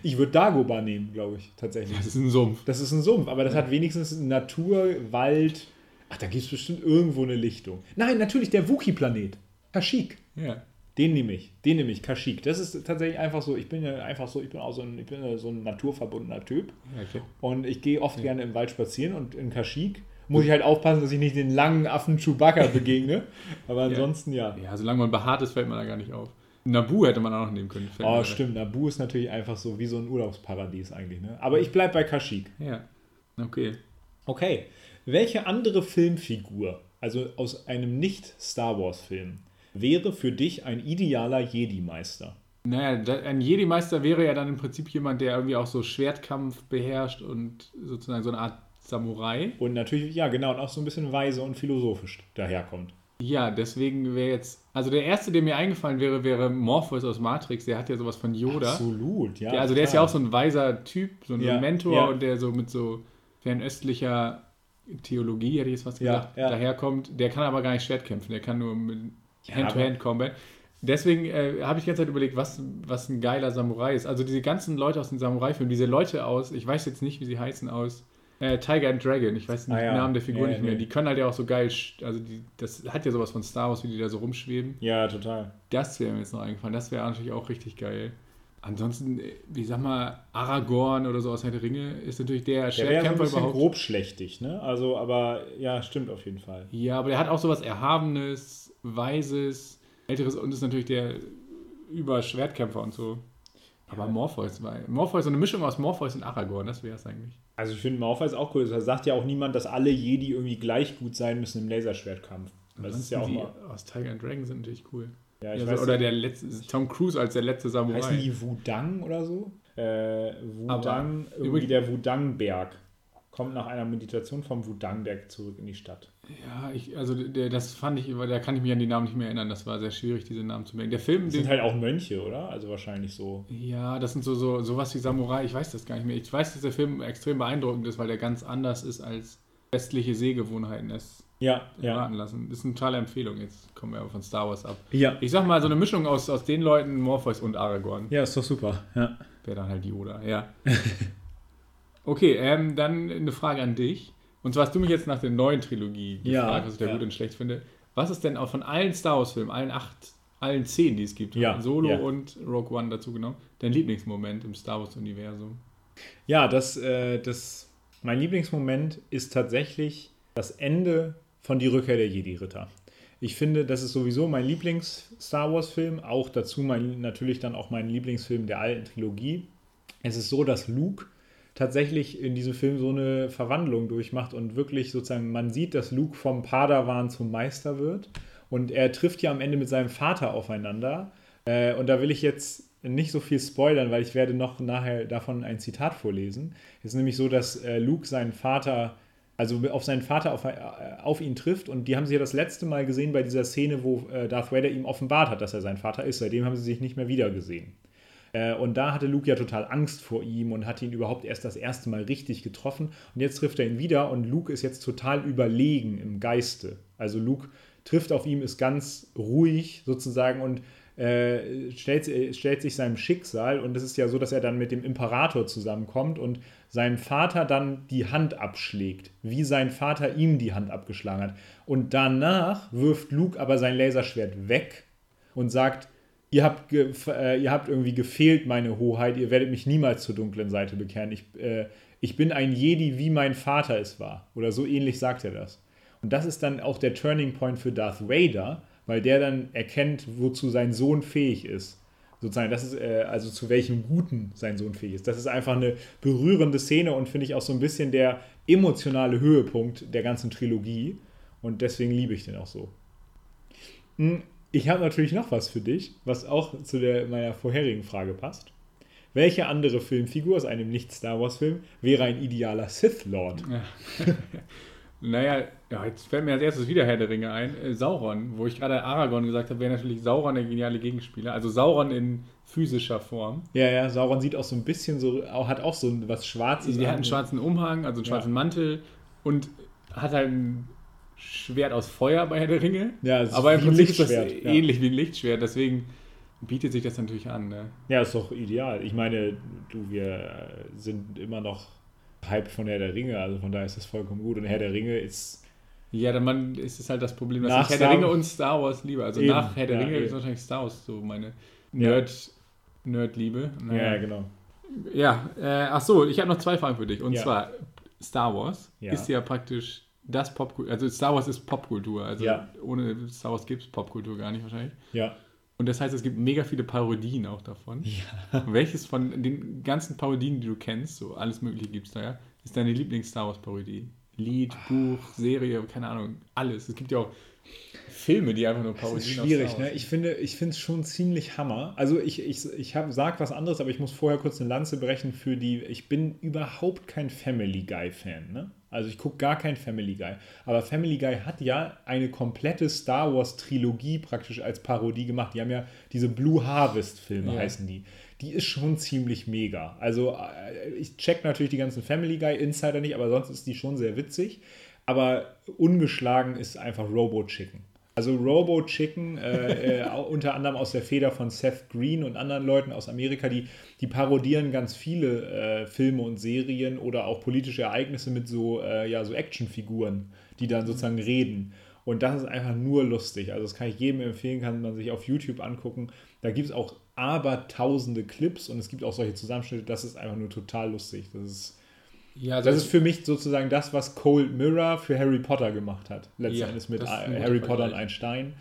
Ich würde Dagobah nehmen, glaube ich, tatsächlich. das ist ein Sumpf. Das ist ein Sumpf, aber das hat wenigstens Natur, Wald. Ach, da gibt es bestimmt irgendwo eine Lichtung. Nein, natürlich der Wookie-Planet. Kashyyyk. Ja. Den nehme ich. Den nehme ich, Kashyyyk. Das ist tatsächlich einfach so. Ich bin ja einfach so, ich bin auch so ein, ich bin ja so ein naturverbundener Typ. ja okay. Und ich gehe oft gerne im Wald spazieren und in Kashyyyk muss ich halt aufpassen, dass ich nicht den langen Affen Chewbacca begegne. Aber ansonsten ja. ja, solange man behaart ist, fällt man da gar nicht auf. Nabu hätte man auch noch nehmen können. Oh, stimmt. Nabu ist natürlich einfach so wie so ein Urlaubsparadies eigentlich. Ne? Aber ich bleibe bei Kashyyyk. Ja. Okay. Okay. Welche andere Filmfigur, also aus einem Nicht-Star Wars-Film, wäre für dich ein idealer Jedi-Meister? Naja, ein Jedi-Meister wäre ja dann im Prinzip jemand, der irgendwie auch so Schwertkampf beherrscht und sozusagen so eine Art Samurai. Und natürlich, ja, genau, und auch so ein bisschen weise und philosophisch daherkommt. Ja, deswegen wäre jetzt. Also der erste, der mir eingefallen wäre, wäre Morpheus aus Matrix. Der hat ja sowas von Yoda. Absolut, ja. Der, also der ist ja auch so ein weiser Typ, so ein Ja, Mentor ja. und der so mit so fernöstlicher Theologie, hätte ich jetzt was gesagt, ja. daherkommt. Der kann aber gar nicht Schwert kämpfen, der kann nur mit Hand-to-Hand-Combat. Deswegen äh, habe ich die ganze Zeit überlegt, was, was ein geiler Samurai ist. Also diese ganzen Leute aus den Samurai-Filmen, diese Leute aus, ich weiß jetzt nicht, wie sie heißen, aus äh, Tiger and Dragon, ich weiß den Ah, ja. Namen der Figur Ja, nicht mehr, nee. die können halt ja auch so geil, also die, das hat ja sowas von Star Wars, wie die da so rumschweben. Ja, total. Das wäre mir jetzt noch eingefallen, das wäre natürlich auch richtig geil. Ansonsten, ich sag mal, Aragorn oder so aus Herr der Ringe ist natürlich der Der so Schwertkämpfer bisschen überhaupt. grobschlächtig, ne? Also, aber ja, stimmt auf jeden Fall. Ja, aber der hat auch sowas Erhabenes, Weises, Älteres und ist natürlich der Über-Schwertkämpfer und so. Aber Morpheus war. Morpheus, so eine Mischung aus Morpheus und Aragorn, das wäre es eigentlich. Also ich finde Malfoy ist auch cool. Da sagt ja auch niemand, dass alle Jedi irgendwie gleich gut sein müssen im Laserschwertkampf. Das ist ja auch die mal. aus Tiger and Dragon sind natürlich cool. Ja, ich Ja, weiß oder nicht. der letzte, Tom Cruise als der letzte Samurai. Heißen die Wudang oder so? Äh, Wudang, irgendwie der Wudang-Berg. Kommt nach einer Meditation vom Wudang-Berg zurück in die Stadt. Ja, ich, also der, das fand ich, da kann ich mich an die Namen nicht mehr erinnern. Das war sehr schwierig, diese Namen zu merken. Der Film, Das den, sind halt auch Mönche, oder? Also wahrscheinlich so. ja, das sind so, so sowas wie Samurai. Ich weiß das gar nicht mehr. Ich weiß, dass der Film extrem beeindruckend ist, weil der ganz anders ist als westliche Sehgewohnheiten es Ja, erwarten lassen. Das ist eine totale Empfehlung. Jetzt kommen wir aber von Star Wars ab. Ja. Ich sag mal, so eine Mischung aus, aus den Leuten, Morpheus und Aragorn. Ja, ist doch super. Ja. Wäre dann halt Yoda, ja. okay, ähm, dann eine Frage an dich. Und zwar hast du mich jetzt nach der neuen Trilogie gefragt, Ja, was ich da ja. gut und schlecht finde. Was ist denn auch von allen Star Wars-Filmen, allen acht, allen zehn, die es gibt, Ja, Solo ja. und Rogue One dazu genommen, dein Lieblingsmoment im Star Wars-Universum? Ja, das, äh, das, mein Lieblingsmoment ist tatsächlich das Ende von Die Rückkehr der Jedi-Ritter. Ich finde, das ist sowieso mein Lieblings-Star Wars-Film, auch dazu mein, natürlich dann auch mein Lieblingsfilm der alten Trilogie. Es ist so, dass Luke tatsächlich in diesem Film so eine Verwandlung durchmacht und wirklich sozusagen, man sieht, dass Luke vom Padawan zum Meister wird. Und er trifft ja am Ende mit seinem Vater aufeinander. Äh, und da will ich jetzt nicht so viel spoilern, weil ich werde noch nachher davon ein Zitat vorlesen. Es ist nämlich so, dass äh, Luke seinen Vater, also auf seinen Vater auf, äh, auf ihn trifft und die haben sich ja das letzte Mal gesehen bei dieser Szene, wo äh, Darth Vader ihm offenbart hat, dass er sein Vater ist. Seitdem haben sie sich nicht mehr wiedergesehen. Äh, Und da hatte Luke ja total Angst vor ihm und hat ihn überhaupt erst das erste Mal richtig getroffen. Und jetzt trifft er ihn wieder und Luke ist jetzt total überlegen im Geiste. Also Luke trifft auf ihn, ist ganz ruhig sozusagen und äh, stellt, stellt sich seinem Schicksal. Und es ist ja so, dass er dann mit dem Imperator zusammenkommt und seinem Vater dann die Hand abschlägt, wie sein Vater ihm die Hand abgeschlagen hat. Und danach wirft Luke aber sein Laserschwert weg und sagt, ihr habt, äh, ihr habt irgendwie gefehlt, meine Hoheit, ihr werdet mich niemals zur dunklen Seite bekehren. Ich, äh, ich bin ein Jedi, wie mein Vater es war. Oder so ähnlich sagt er das. Und das ist dann auch der Turning Point für Darth Vader, weil der dann erkennt, wozu sein Sohn fähig ist. Sozusagen, das ist, äh, also zu welchem Guten sein Sohn fähig ist. Das ist einfach eine berührende Szene und finde ich auch so ein bisschen der emotionale Höhepunkt der ganzen Trilogie. Und deswegen liebe ich den auch so. Hm, Ich habe natürlich noch was für dich, was auch zu der, meiner vorherigen Frage passt. Welche andere Filmfigur aus einem Nicht-Star Wars-Film wäre ein idealer Sith Lord? Naja, ja, jetzt fällt mir als erstes wieder Herr der Ringe ein. Äh, Sauron, wo ich gerade Aragorn gesagt habe, wäre natürlich Sauron der geniale Gegenspieler. Also Sauron in physischer Form. Ja, ja, Sauron sieht auch so ein bisschen so, hat auch so was Schwarzes. Der hat einen schwarzen Umhang, also einen Ja. schwarzen Mantel und hat halt ein Schwert aus Feuer bei Herr der Ringe. Ja, es ist aber im Prinzip ist das ja. ähnlich wie ein Lichtschwert. Deswegen bietet sich das natürlich an. Ne? Ja, ist doch ideal. Ich meine, du, wir sind immer noch hyped von Herr der Ringe, also von daher ist das vollkommen gut. Und Herr der Ringe ist. Ja, dann man, ist es halt das Problem, dass ich Herr der Star- Ringe und Star Wars liebe. Also Eben, nach Herr der ja, Ringe eben. ist wahrscheinlich Star Wars so meine Ja. Nerd, Nerd-Liebe. Naja. Ja, genau. Ja, äh, ach so, ich habe noch zwei Fragen für dich. Und Ja. zwar, Star Wars Ja. ist ja praktisch das Popkultur, also Star Wars ist Popkultur. Also Ja. ohne Star Wars gibt es Popkultur gar nicht wahrscheinlich. Ja. Und das heißt, es gibt mega viele Parodien auch davon. Welches von den ganzen Parodien, die du kennst, so alles Mögliche gibt es da ja, ist deine Lieblings-Star Wars-Parodie? Lied, Ah. Buch, Serie, keine Ahnung, alles. Es gibt ja auch Filme, die einfach nur Das Parodien ist auf schwierig, ne? Ich finde ich finde es schon ziemlich Hammer. Also ich, ich, ich hab, sag was anderes, aber ich muss vorher kurz eine Lanze brechen für die. Ich bin überhaupt kein Family Guy-Fan, ne? Also ich gucke gar kein Family Guy. Aber Family Guy hat ja eine komplette Star Wars-Trilogie praktisch als Parodie gemacht. Die haben ja diese Blue Harvest-Filme, Ja. heißen die. Die ist schon ziemlich mega. Also äh, ich check natürlich die ganzen Family Guy-Insider nicht, aber sonst ist die schon sehr witzig. Aber ungeschlagen ist einfach Robo Chicken. Also Robo Chicken, äh, äh, unter anderem aus der Feder von Seth Green und anderen Leuten aus Amerika, die, die parodieren ganz viele äh, Filme und Serien oder auch politische Ereignisse mit so, äh, ja, so Actionfiguren, die dann sozusagen reden. Und das ist einfach nur lustig. Also das kann ich jedem empfehlen, kann man sich auf YouTube angucken. Da gibt es auch aber tausende Clips und es gibt auch solche Zusammenschnitte, das ist einfach nur total lustig. Das ist, Ja, das ist für mich sozusagen das, was Cold Mirror für Harry Potter gemacht hat. Letzten Ja, Endes mit das Harry Potter und ein Stein.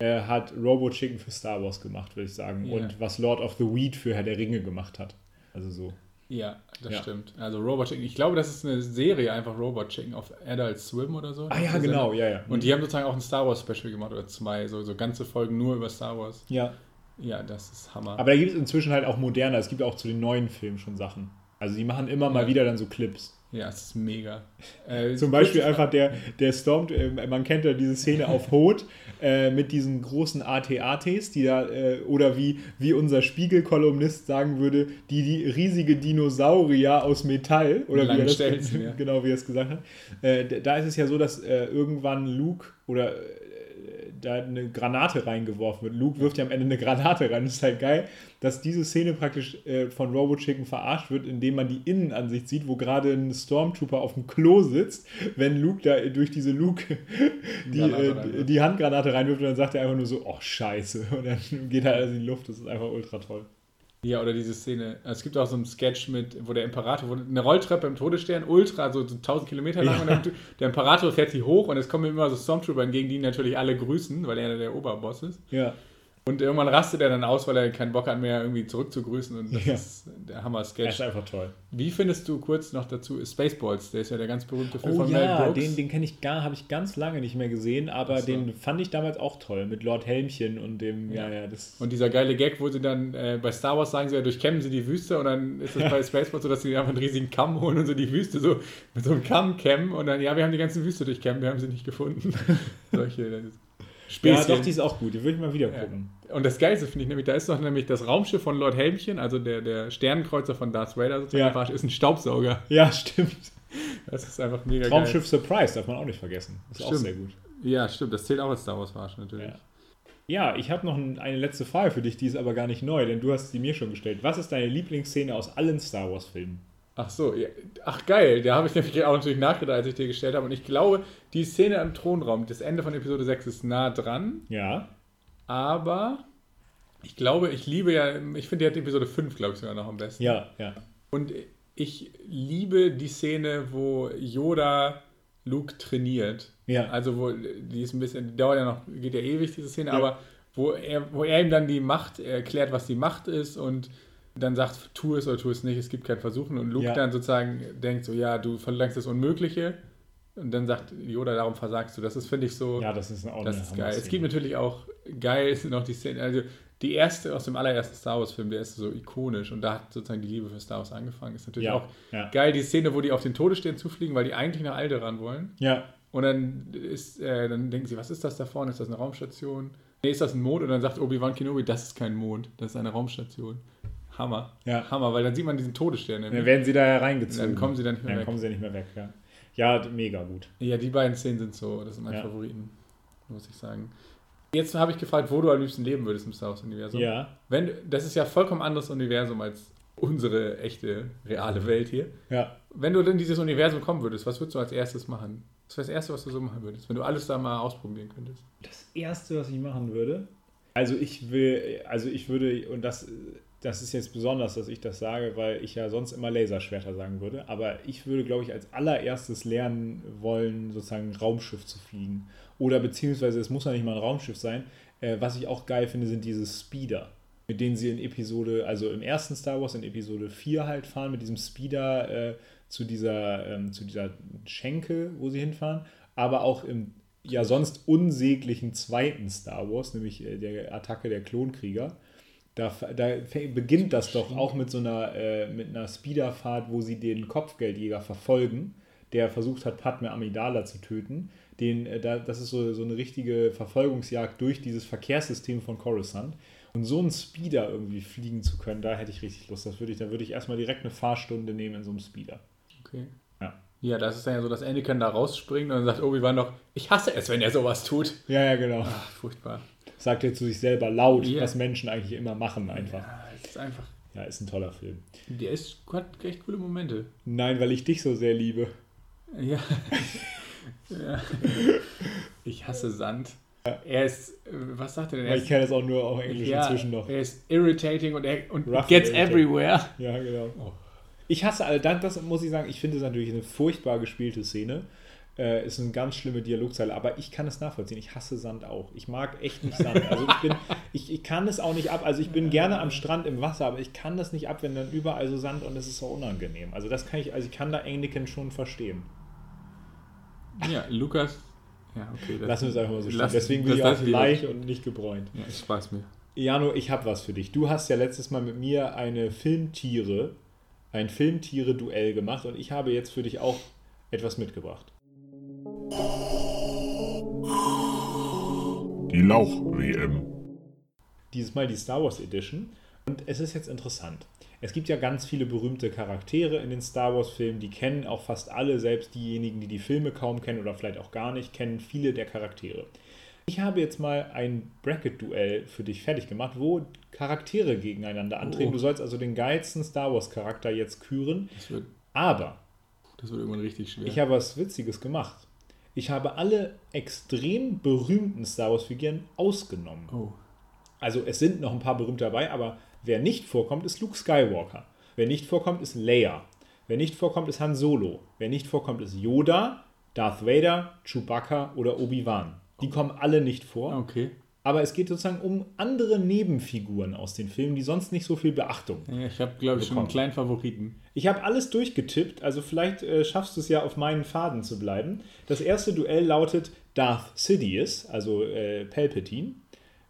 Äh, hat Robo Chicken für Star Wars gemacht, würde ich sagen. Ja. Und was Lord of the Weed für Herr der Ringe gemacht hat. Also so. Ja, das Ja. stimmt. Also Robot Chicken, ich glaube, das ist eine Serie, einfach Robot Chicken auf Adult Swim oder so. Ah ja, Das genau, ja- ja. Und die haben sozusagen auch ein Star Wars Special gemacht oder zwei, so, so ganze Folgen nur über Star Wars. ja. Ja, das ist Hammer. Aber da gibt es inzwischen halt auch moderne, es gibt auch zu den neuen Filmen schon Sachen. Also die machen immer mal wieder dann so Clips. ja, es ist mega. Äh, Zum Beispiel einfach der, der Storm, äh, man kennt ja diese Szene auf Hoth äh, mit diesen großen AT-ATs, die da, äh, oder wie, wie unser Spiegelkolumnist sagen würde, die, die riesige Dinosaurier aus Metall, oder wie er das, ja. genau wie er es gesagt hat. Äh, da ist es ja so, dass irgendwann Luke oder da eine Granate reingeworfen wird. Luke wirft ja am Ende eine Granate rein. Das ist halt geil, dass diese Szene praktisch äh, von Robo Chicken verarscht wird, indem man die Innenansicht sieht, wo gerade ein Stormtrooper auf dem Klo sitzt, wenn Luke da durch diese Luke die, äh, die Handgranate reinwirft und dann sagt er einfach nur so, oh scheiße. Und dann geht er alles in die Luft. Das ist einfach ultra toll. Ja, oder diese Szene. Es gibt auch so einen Sketch mit, wo der Imperator, wo eine Rolltreppe im Todesstern, ultra, so, so 1000 Kilometer lang, Ja. und dann, der Imperator fährt sie hoch und es kommen immer so Stormtrooper entgegen, die ihn natürlich alle grüßen, weil er der Oberboss ist. Ja. Und irgendwann rastet er dann aus, weil er keinen Bock hat mehr, irgendwie zurückzugrüßen. Und das Ja. ist der Er Hammer-Sketch. ist einfach toll. Wie findest du kurz noch dazu Spaceballs? Der ist ja der ganz berühmte Film Oh von Mel ja, Brooks. den, den kenne ich gar, habe ich ganz lange nicht mehr gesehen, aber so. den fand ich damals auch toll mit Lord Helmchen und dem, ja, ja, das. Und dieser geile Gag, wo sie dann äh, bei Star Wars sagen sie ja, durchkämmen sie die Wüste und dann ist es bei Spaceballs so, dass sie einfach einen riesigen Kamm holen und so die Wüste so mit so einem Kamm kämmen und dann, ja, wir haben die ganze Wüste durchkämmt, wir haben sie nicht gefunden. Solche äh, ja, Späßchen. doch, die ist auch gut, die würde ich mal wieder Ja. gucken. Und das Geilste finde ich nämlich, da ist noch nämlich das Raumschiff von Lord Helmchen, also der, der Sternenkreuzer von Darth Vader sozusagen, Ja. ist ein Staubsauger. Ja, stimmt. Das ist einfach mega Traumschiff Surprise darf man auch nicht vergessen. Ist auch Stimmt. sehr gut. geil. Ja, stimmt, das zählt auch als Star Wars Verarschen natürlich. Ja. Ja, ich habe noch ein, eine letzte Frage für dich, die ist aber gar nicht neu, denn du hast sie mir schon gestellt. Was ist deine Lieblingsszene aus allen Star Wars-Filmen? Ach so, ja. ach geil, da habe ich nämlich auch natürlich nachgedacht, als ich dir gestellt habe. Und ich glaube, die Szene im Thronraum, das Ende von Episode 6 ist nah dran, Ja. aber ich glaube, ich liebe ja, ich finde, die hat Episode 5, glaube ich, sogar noch am besten. Ja, ja. Und ich liebe die Szene, wo Yoda Luke trainiert. Ja. Also, wo die ist ein bisschen, die dauert ja noch, geht ja ewig, diese Szene, Ja. aber wo er, wo er ihm dann die Macht erklärt, was die Macht ist und dann sagt, tu es oder tu es nicht, es gibt kein Versuchen. Und Luke Ja. dann sozusagen denkt so, ja, du verlangst das Unmögliche. Und dann sagt Yoda, darum versagst du. Das ist, finde ich, so, Ja, das ist auch das ist geil. Es Hammer-Szene. gibt natürlich auch geil sind noch die Szene, also die erste aus dem allerersten Star Wars Film, der ist so ikonisch und da hat sozusagen die Liebe für Star Wars angefangen. Ist natürlich Ja, auch ja. geil, die Szene, wo die auf den Todesstern zufliegen, weil die eigentlich nach Alderaan wollen. Ja, Und dann ist, äh, dann denken sie, was ist das da vorne? Ist das eine Raumstation? Nee, ist das ein Mond? Und dann sagt Obi-Wan Kenobi, das ist kein Mond, das ist eine Raumstation. Hammer. Ja. Hammer, weil dann sieht man diesen Todesstern. dann werden sie da hereingezogen. Dann kommen sie dann nicht mehr Dann weg. kommen sie nicht mehr weg, ja. Ja, mega gut. Ja, die beiden Szenen sind so, das sind meine Ja. Favoriten, muss ich sagen. Jetzt habe ich gefragt, wo du am liebsten leben würdest im Star Wars-Universum. Ja, Wenn, das ist ja vollkommen anderes Universum als unsere echte, reale Welt hier. ja. Wenn du in dieses Universum kommen würdest, was würdest du als erstes machen? Was wäre das Erste, was du so machen würdest, wenn du alles da mal ausprobieren könntest? Das erste, was ich machen würde. Also ich will, also ich würde, und das, das ist jetzt besonders, dass ich das sage, weil ich ja sonst immer Laserschwerter sagen würde, aber ich würde, glaube ich, als allererstes lernen wollen, sozusagen ein Raumschiff zu fliegen. Oder beziehungsweise, es muss ja nicht mal ein Raumschiff sein. Äh, was ich auch geil finde, sind diese Speeder, mit denen sie in Episode, also im ersten Star Wars in Episode 4 halt fahren, mit diesem Speeder äh, zu dieser, ähm, zu dieser Schenke, wo sie hinfahren, aber auch im ja sonst unsäglichen zweiten Star Wars, nämlich äh, der Attacke der Klonkrieger. Da, da beginnt das doch auch mit so einer, äh, mit einer Speederfahrt, wo sie den Kopfgeldjäger verfolgen, der versucht hat, Padme Amidala zu töten. Den, äh, da, das ist so, so eine richtige Verfolgungsjagd durch dieses Verkehrssystem von Coruscant. Und so einen Speeder irgendwie fliegen zu können, da hätte ich richtig Lust. Das würde ich, da würde ich erstmal direkt eine Fahrstunde nehmen in so einem Speeder. Okay. Ja. Ja, das ist dann ja so, dass Anakin da rausspringt und dann sagt Obi-Wan noch, ich hasse es, wenn er sowas tut. Ja, ja, genau. Ach, furchtbar. Sagt er zu sich selber laut, Ja. was Menschen eigentlich immer machen einfach. Ja, ist einfach, Ja, ist ein toller Film. der ist, hat echt coole Momente. Nein, weil ich dich so sehr liebe. Ja. ja. Ich hasse Sand. Er ist, was sagt er denn? Er ich kenne das auch nur auf Englisch ja, inzwischen noch. er ist irritating und, er, und gets irritating. everywhere. Ja, genau. Ich hasse das, das muss ich sagen, ich finde es natürlich eine furchtbar gespielte Szene. Äh, ist eine ganz schlimme Dialogzeile, aber ich kann es nachvollziehen. Ich hasse Sand auch. Ich mag echt nicht Sand. Also ich bin, ich, ich kann es auch nicht ab. Also ich bin gerne am Strand im Wasser, aber ich kann das nicht ab, wenn dann überall so Sand und es ist so unangenehm. Also das kann ich, also ich kann da Anakin schon verstehen. Ja, Lukas. Ja, okay. Lassen wir es einfach mal so stehen. Deswegen bin ich auch ich weich und nicht gebräunt. Ja, ich weiß mir. Jano, ich habe was für dich. Du hast ja letztes Mal mit mir eine Filmtiere, ein Filmtiere-Duell gemacht und ich habe jetzt für dich auch etwas mitgebracht. Die Lauch-WM. Dieses Mal die Star Wars Edition. Und es ist jetzt interessant. Es gibt ja ganz viele berühmte Charaktere in den Star Wars-Filmen, die kennen auch fast alle, selbst diejenigen, die die Filme kaum kennen oder vielleicht auch gar nicht, kennen viele der Charaktere. Ich habe jetzt mal ein Bracket-Duell für dich fertig gemacht, wo Charaktere gegeneinander antreten. Oh. Du sollst also den geilsten Star Wars-Charakter jetzt küren. Das wird, Aber das wird irgendwann richtig schwer. ich habe was Witziges gemacht. Ich habe alle extrem berühmten Star Wars-Figuren ausgenommen. oh. Also es sind noch ein paar berühmte dabei, aber wer nicht vorkommt, ist Luke Skywalker. Wer nicht vorkommt, ist Leia. Wer nicht vorkommt, ist Han Solo. Wer nicht vorkommt, ist Yoda, Darth Vader, Chewbacca oder Obi-Wan. Die kommen alle nicht vor. Okay. Aber es geht sozusagen um andere Nebenfiguren aus den Filmen, die sonst nicht so viel Beachtung Ja, ich habe, glaube ich, schon einen kleinen Favoriten. ich habe alles durchgetippt, also vielleicht äh, schaffst du es ja auf meinen Faden zu bleiben. Das erste Duell lautet Darth Sidious, also äh, Palpatine,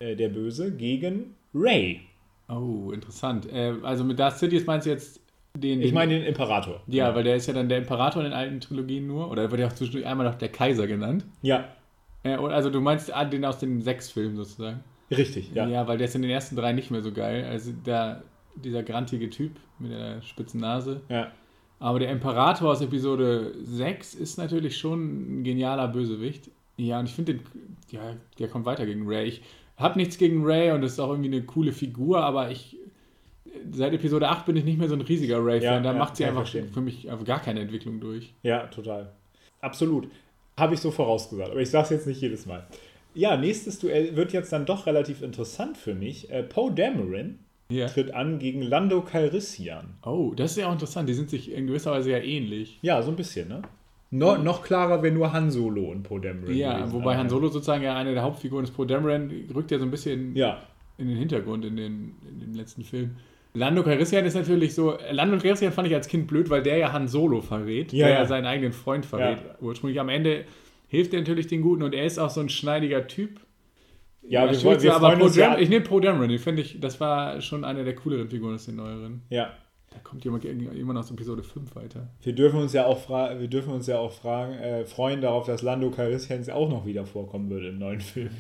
äh, der Böse, gegen Rey. Oh, interessant. Äh, also mit Darth Sidious meinst du jetzt den... Ich den- meine den Imperator. Ja, weil der ist ja dann der Imperator in den alten Trilogien nur. Oder wird ja auch zwischendurch einmal noch der Kaiser genannt. Ja, Äh, also du meinst ah, den aus den sechs Filmen sozusagen. richtig, ja. Ja. weil der ist in den ersten drei nicht mehr so geil. Also der, dieser grantige Typ mit der spitzen Nase. ja. Aber der Imperator aus Episode 6 ist natürlich schon ein genialer Bösewicht. Ja, und ich finde den, ja, der kommt weiter gegen Ray. Ich habe nichts gegen Ray und das ist auch irgendwie eine coole Figur, aber ich, seit Episode 8 bin ich nicht mehr so ein riesiger Ray-Fan. Ja, da ja, macht sie einfach verstehen. für mich einfach gar keine Entwicklung durch. Ja, total. Absolut. Habe ich so vorausgesagt, aber ich sage es jetzt nicht jedes Mal. Ja, nächstes Duell wird jetzt dann doch relativ interessant für mich. Äh, Poe Dameron Ja. tritt an gegen Lando Calrissian. Oh, das ist ja auch interessant. Die sind sich in gewisser Weise ja ähnlich. Ja, so ein bisschen, ne? No, noch klarer wäre nur Han Solo und Poe Dameron. Ja, wobei Han Solo sozusagen ja eine der Hauptfiguren ist. Poe Dameron rückt ja so ein bisschen Ja, in den Hintergrund in den, in den letzten Film. Lando Calrissian ist natürlich so. Lando Calrissian fand ich als Kind blöd, weil der ja Han Solo verrät, Ja, der ja. ja seinen eigenen Freund verrät. Ursprünglich am Ende hilft er natürlich den Guten und er ist auch so ein schneidiger Typ. Ja, wir Schürze, wollen- wir aber uns ja- ich nehme Poe Dameron, den finde ich, das war schon eine der cooleren Figuren aus den neueren. ja. Da kommt jemand immer noch aus Episode 5 weiter. Wir dürfen uns ja auch, fra wir dürfen uns ja auch fragen, äh, freuen darauf, dass Lando Calrissian auch noch wieder vorkommen würde im neuen Film.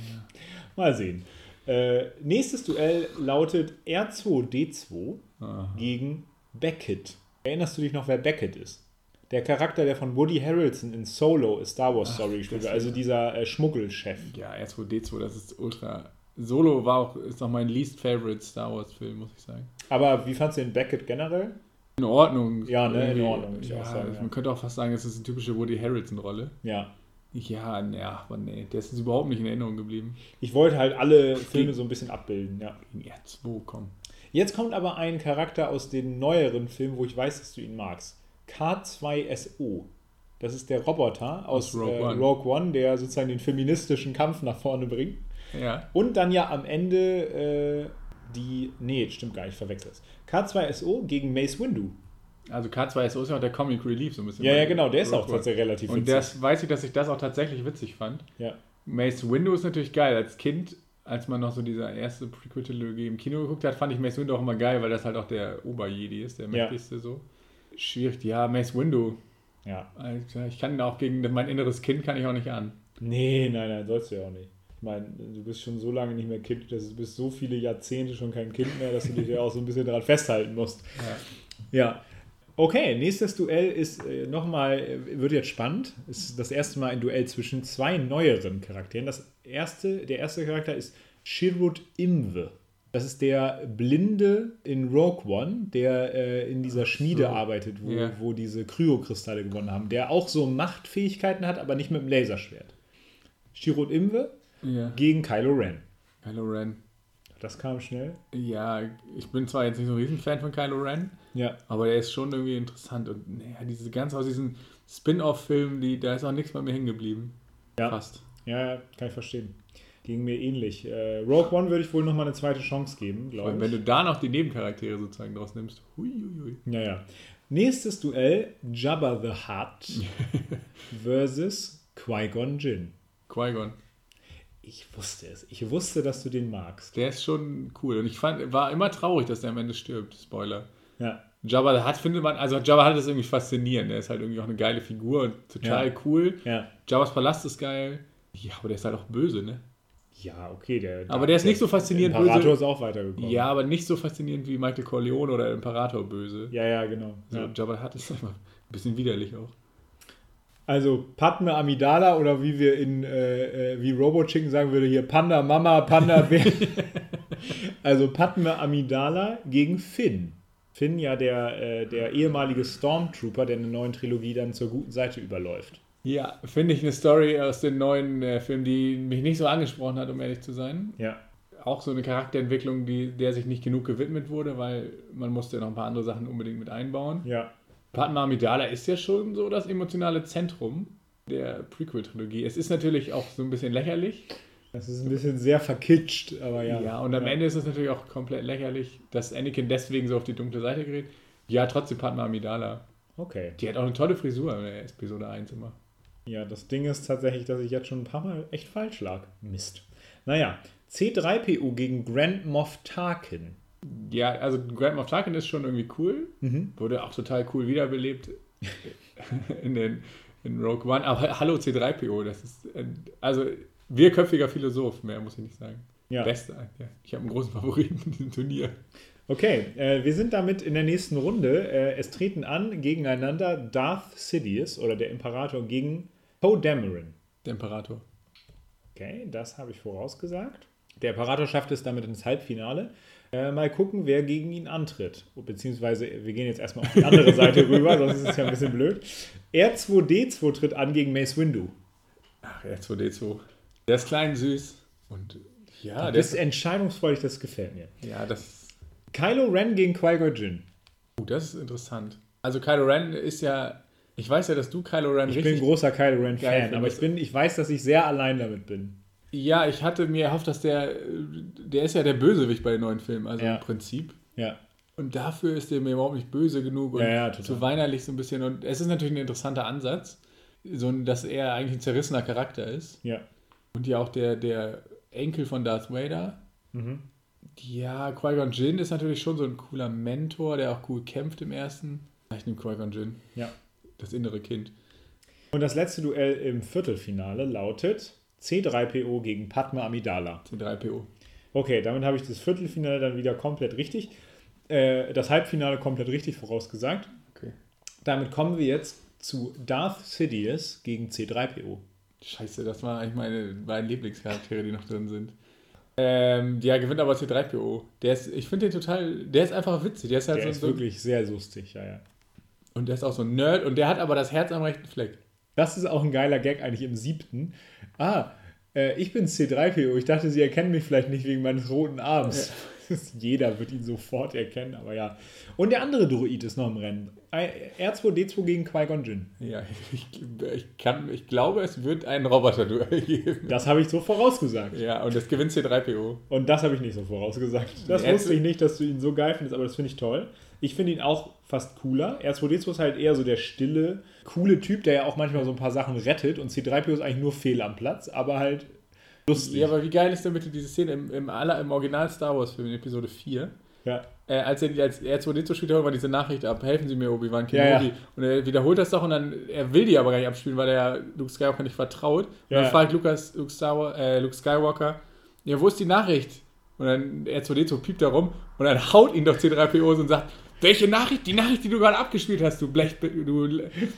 Mal sehen. Äh, nächstes Duell lautet R2D2 Aha. gegen Beckett. Erinnerst du dich noch, wer Beckett ist? Der Charakter, der von Woody Harrelson in Solo Star Wars Story gespielt wird, also dieser äh, Schmuggelchef. Ja, R2D2, das ist ultra. Solo war auch, ist noch mein least favorite Star Wars Film, muss ich sagen. Aber wie fandst du den Beckett generell? In Ordnung. Ja, ne, in Ordnung, Ja, sagen, ja. Man könnte auch fast sagen, es ist eine typische Woody Harrelson-Rolle. Ja. Ja, naja, aber nee, der ist uns überhaupt nicht in Erinnerung geblieben. Ich wollte halt alle Filme so ein bisschen abbilden, ja. Gegen R2, komm. Jetzt kommt aber ein Charakter aus den neueren Filmen, wo ich weiß, dass du ihn magst. K2SO. Das ist der Roboter aus, Aus Rogue äh, One. Rogue One, der sozusagen den feministischen Kampf nach vorne bringt. Ja. Und dann ja am Ende äh, die. Nee, stimmt gar nicht, ich verwechsel es. K2SO gegen Mace Windu. Also K2SO ist ja auch der Comic Relief so ein bisschen. Ja, ja, genau, der ist auch tatsächlich relativ Und das weiß ich, dass ich das auch tatsächlich witzig fand. Ja. Mace Windu ist natürlich geil. Als Kind, als man noch so diese erste Prequel-Trilogie im Kino geguckt hat, fand ich Mace Windu auch immer geil, weil das halt auch der Ober-Jedi ist, der Ja. mächtigste so. Schwierig, ja, Mace Windu. ja. Alter, Ich kann auch gegen mein inneres Kind kann ich auch nicht an. Nee, nein, nein, sollst du ja auch nicht. Ich meine, du bist schon so lange nicht mehr Kind, dass du bist so viele Jahrzehnte schon kein Kind mehr, dass du dich ja auch so ein bisschen daran festhalten musst. Ja. Ja. Okay, nächstes Duell ist äh, nochmal, äh, wird jetzt spannend. Ist das erste Mal ein Duell zwischen zwei neueren Charakteren. Das erste, der erste Charakter ist Shirut Imwe. Das ist der Blinde in Rogue One, der äh, in dieser Schmiede so. arbeitet, wo, Ja. wo diese Kryokristalle gewonnen haben, der auch so Machtfähigkeiten hat, aber nicht mit dem Laserschwert. Shirut Imwe Ja. gegen Kylo Ren. Kylo Ren. Das kam schnell. Ja, ich bin zwar jetzt nicht so ein Riesenfan von Kylo Ren, Ja. aber der ist schon irgendwie interessant. Und naja, diese ganz aus diesen Spin-off-Filmen, die, da ist auch nichts bei mir hängen geblieben. Ja. Fast. Ja, kann ich verstehen. Ging mir ähnlich. Äh, Rogue One würde ich wohl nochmal eine zweite Chance geben, glaube ich. wenn du da noch die Nebencharaktere sozusagen draus nimmst. Huiuiui. Ja, ja. Nächstes Duell: Jabba the Hutt versus Qui-Gon Jinn. Qui-Gon. Ich wusste es. Ich wusste, dass du den magst. Der ist schon cool. Und ich fand, war immer traurig, dass der am Ende stirbt. Spoiler. Ja. Jabba hat, findet man, also Jabba hat das irgendwie faszinierend. Der ist halt irgendwie auch eine geile Figur und total Ja. cool. Ja. Jabba's Palast ist geil. Ja, aber der ist halt auch böse, ne? Ja, okay. Der, Aber der ist nicht so faszinierend Imperator böse. ist auch weitergekommen. Ja, aber nicht so faszinierend wie Michael Corleone oder Imperator böse. Ja, ja, genau. So, Ja. Jabba hat ist einfach ein bisschen widerlich auch. Also Padme Amidala oder wie wir in äh, äh, wie Robo Chicken sagen würde hier Panda Mama Panda Bär. also Padme Amidala gegen Finn. Finn ja der, äh, der ehemalige Stormtrooper, der in der neuen Trilogie dann zur guten Seite überläuft. Ja, finde ich eine Story aus den neuen äh, Filmen, die mich nicht so angesprochen hat, um ehrlich zu sein. Ja. Auch so eine Charakterentwicklung, die, der sich nicht genug gewidmet wurde, weil man musste noch ein paar andere Sachen unbedingt mit einbauen. Ja. Padma Amidala ist ja schon so das emotionale Zentrum der Prequel-Trilogie. Es ist natürlich auch so ein bisschen lächerlich. Das ist ein bisschen sehr verkitscht, aber ja. Ja, und am Ende ist es natürlich auch komplett lächerlich, dass Anakin deswegen so auf die dunkle Seite gerät. Ja, trotzdem Padma Amidala. Okay. Die hat auch eine tolle Frisur in der Episode 1 immer. Ja, das Ding ist tatsächlich, dass ich jetzt schon ein paar Mal echt falsch lag. Mist. Naja, C3PO gegen Grand Moff Tarkin. Ja, also Grand Moff Tarkin ist schon irgendwie cool. Mhm. Wurde auch total cool wiederbelebt in, den, in Rogue One. Aber hallo C3PO, das ist ein, also wirköpfiger Philosoph, mehr muss ich nicht sagen. Ja. Beste, ja. Ich habe einen großen Favoriten in diesem Turnier. Okay, äh, wir sind damit in der nächsten Runde. Äh, es treten an gegeneinander Darth Sidious oder der Imperator gegen Poe Dameron. Der Imperator. Okay, das habe ich vorausgesagt. Der Imperator schafft es damit ins Halbfinale. Äh, mal gucken, wer gegen ihn antritt. Beziehungsweise, wir gehen jetzt erstmal auf die andere Seite rüber, sonst ist es ja ein bisschen blöd. R2D2 tritt an gegen Mace Windu. Ach, R2D2. Der ist klein, süß. Und ja, Das der ist entscheidungsfreudig, das gefällt mir. ja, das, Kylo Ren gegen Qui-Gon Jinn. uh, das ist interessant. Also Kylo Ren ist ja, ich weiß ja, dass du Kylo Ren Ich bin ein großer Kylo Ren-Fan, aber ich, bin, ich weiß, dass ich sehr allein damit bin. Ja, ich hatte mir erhofft, dass der, der ist ja der Bösewicht bei den neuen Filmen, also Ja. im Prinzip. Ja. Und dafür ist der mir überhaupt nicht böse genug und Ja, ja, total. zu weinerlich so ein bisschen. Und es ist natürlich ein interessanter Ansatz, so, dass er eigentlich ein zerrissener Charakter ist. Ja. Und ja auch der, der Enkel von Darth Vader. Mhm. Ja, Qui-Gon Jinn ist natürlich schon so ein cooler Mentor, der auch cool kämpft im ersten. Ich nehme Qui-Gon Jinn, ja. das innere Kind. Und das letzte Duell im Viertelfinale lautet C3PO gegen Padme Amidala. C3PO. Okay, damit habe ich das Viertelfinale dann wieder komplett richtig, äh, das Halbfinale komplett richtig vorausgesagt. Okay. Damit kommen wir jetzt zu Darth Sidious gegen C3PO. Scheiße, das waren eigentlich meine beiden Lieblingscharaktere, die noch drin sind. Ähm, ja, gewinnt aber C3PO. Der ist, ich finde den total, der ist einfach witzig. Der ist halt Der so, ist so, wirklich sehr lustig, ja, ja. und der ist auch so ein Nerd und der hat aber das Herz am rechten Fleck. Das ist auch ein geiler Gag eigentlich im siebten. Ah, äh, ich bin C3PO. Ich dachte, Sie erkennen mich vielleicht nicht wegen meines roten Arms. Jeder wird ihn sofort erkennen, aber ja. Und der andere Druid ist noch im Rennen. R2D2 gegen Qui-Gon Jinn. Ja, ich, ich, kann, ich glaube, es wird ein Roboter-Duell geben. Das habe ich so vorausgesagt. Ja, und das gewinnt C3PO. Und das habe ich nicht so vorausgesagt. Das wusste ich nicht, dass du ihn so geil findest, aber das finde ich toll. Ich finde ihn auch fast cooler. R2D2 ist halt eher so der stille, coole Typ, der ja auch manchmal so ein paar Sachen rettet. Und C3PO ist eigentlich nur fehl am Platz, aber halt lustig. Ja, aber wie geil ist denn bitte diese Szene im, im, aller, im Original Star Wars-Film in Episode 4? ja. Äh, als er als R2D2 spielt, hört man diese Nachricht ab, helfen Sie mir, Obi-Wan Ja, Kenobi. ja. Und er wiederholt das doch und dann, er will die aber gar nicht abspielen, weil er Luke Skywalker nicht vertraut. Und Ja, dann ja. fragt Lukas, Luke, Star, äh, Luke Skywalker, ja, wo ist die Nachricht? Und dann R2D2 piept da rum und dann haut ihn doch C3PO und sagt, welche Nachricht? Die Nachricht, die du gerade abgespielt hast, du, Blech, du,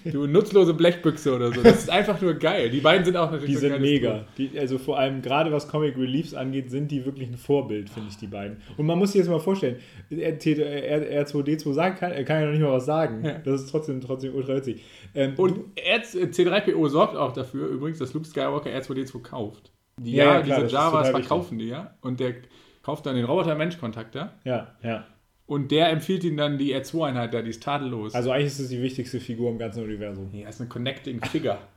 du nutzlose Blechbüchse oder so. Das ist einfach nur geil. Die beiden sind auch natürlich Die sind mega. Die, also vor allem gerade was Comic Reliefs angeht, sind die wirklich ein Vorbild, finde ich, die beiden. Und man muss sich jetzt mal vorstellen, R- R- R2D2 sagen kann, er kann ja noch nicht mal was sagen. Ja. Das ist trotzdem, trotzdem ultra witzig. Ähm, Und R- C3PO sorgt auch dafür übrigens, dass Luke Skywalker R2D2 kauft. Die, Ja, ja, klar, diese Javas verkaufen die ja. Und der kauft dann den Roboter-Mensch-Kontakter. Ja, ja. Und der empfiehlt ihm dann die R2-Einheit da, die ist tadellos. Also eigentlich ist es die wichtigste Figur im ganzen Universum. ja, ist eine Connecting Figure.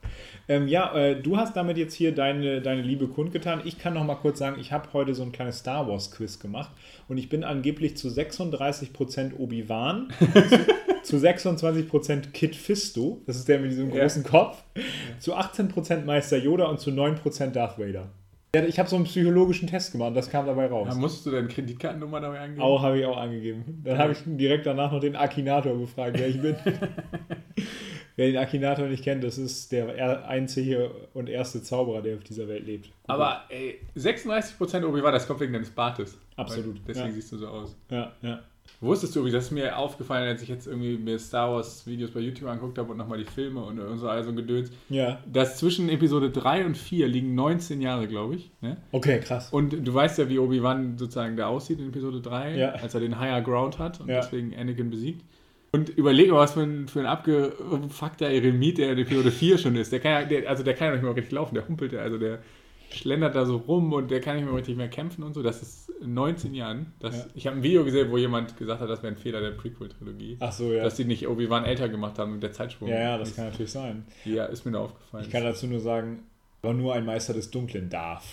Ähm, ja, äh, du hast damit jetzt hier deine, deine Liebe kundgetan. Ich kann noch mal kurz sagen, ich habe heute so ein kleines Star Wars Quiz gemacht und ich bin angeblich zu 36% Obi-Wan, zu, zu 26% Kid Fisto, das ist der mit diesem Ja. großen Kopf, zu 18% Meister Yoda und zu 9% Darth Vader. Ja, Ich habe so einen psychologischen Test gemacht, das kam dabei raus. Da musstest du deine Kreditkartennummer dabei angeben? Auch habe ich auch angegeben. Dann habe ich direkt danach noch den Akinator befragt, wer ich bin. wer den Akinator nicht kennt, das ist der er- einzige und erste Zauberer, der auf dieser Welt lebt. Aber ey, 36% Obi-Wan, das kommt wegen deines Bartes. Absolut, Deswegen ja. siehst du so aus. Ja, ja. Wusstest du, übrigens, das ist mir aufgefallen, als ich jetzt irgendwie mir Star Wars Videos bei YouTube angeguckt habe und nochmal die Filme und, und so also Gedöns, Ja. dass zwischen Episode 3 und 4 liegen 19 Jahre, glaube ich. Ne? Okay, krass. Und du weißt ja, wie Obi-Wan sozusagen da aussieht in Episode 3, Ja. als er den Higher Ground hat und Ja. deswegen Anakin besiegt. Und überleg mal, was für ein, für ein abgefuckter Eremit der in Episode 4 schon ist. Der kann ja, der, also der kann ja nicht mehr richtig laufen, der humpelt ja, also der schlendert da so rum und der kann nicht mehr richtig mehr kämpfen und so. Das ist in 19 Jahren. Das, Ja. Ich habe ein Video gesehen, wo jemand gesagt hat, das wäre ein Fehler der Prequel-Trilogie. Ach so, ja. Dass die nicht Obi-Wan älter gemacht haben mit der Zeitsprung. Ja, ja, das kann natürlich sein. Ja, ist mir da aufgefallen. Ich kann dazu nur sagen, war nur ein Meister des Dunklen, Darth.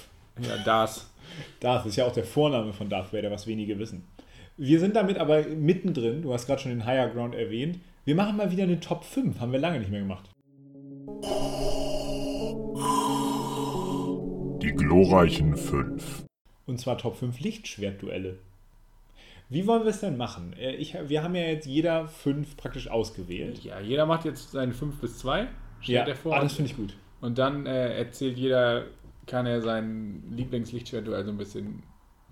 ja, das. Darth ist ja auch der Vorname von Darth Vader, was wenige wissen. Wir sind damit aber mittendrin, du hast gerade schon den Higher Ground erwähnt. Wir machen mal wieder eine Top 5, haben wir lange nicht mehr gemacht. Die glorreichen fünf. Und zwar Top 5 Lichtschwertduelle. Wie wollen wir es denn machen? Äh, Ich, wir haben ja jetzt jeder fünf praktisch ausgewählt. Ja, jeder macht jetzt seine 5 bis 2. Stellt er vor. ah, das finde ich gut. Und dann äh, erzählt jeder, kann er sein Lieblingslichtschwertduell so ein bisschen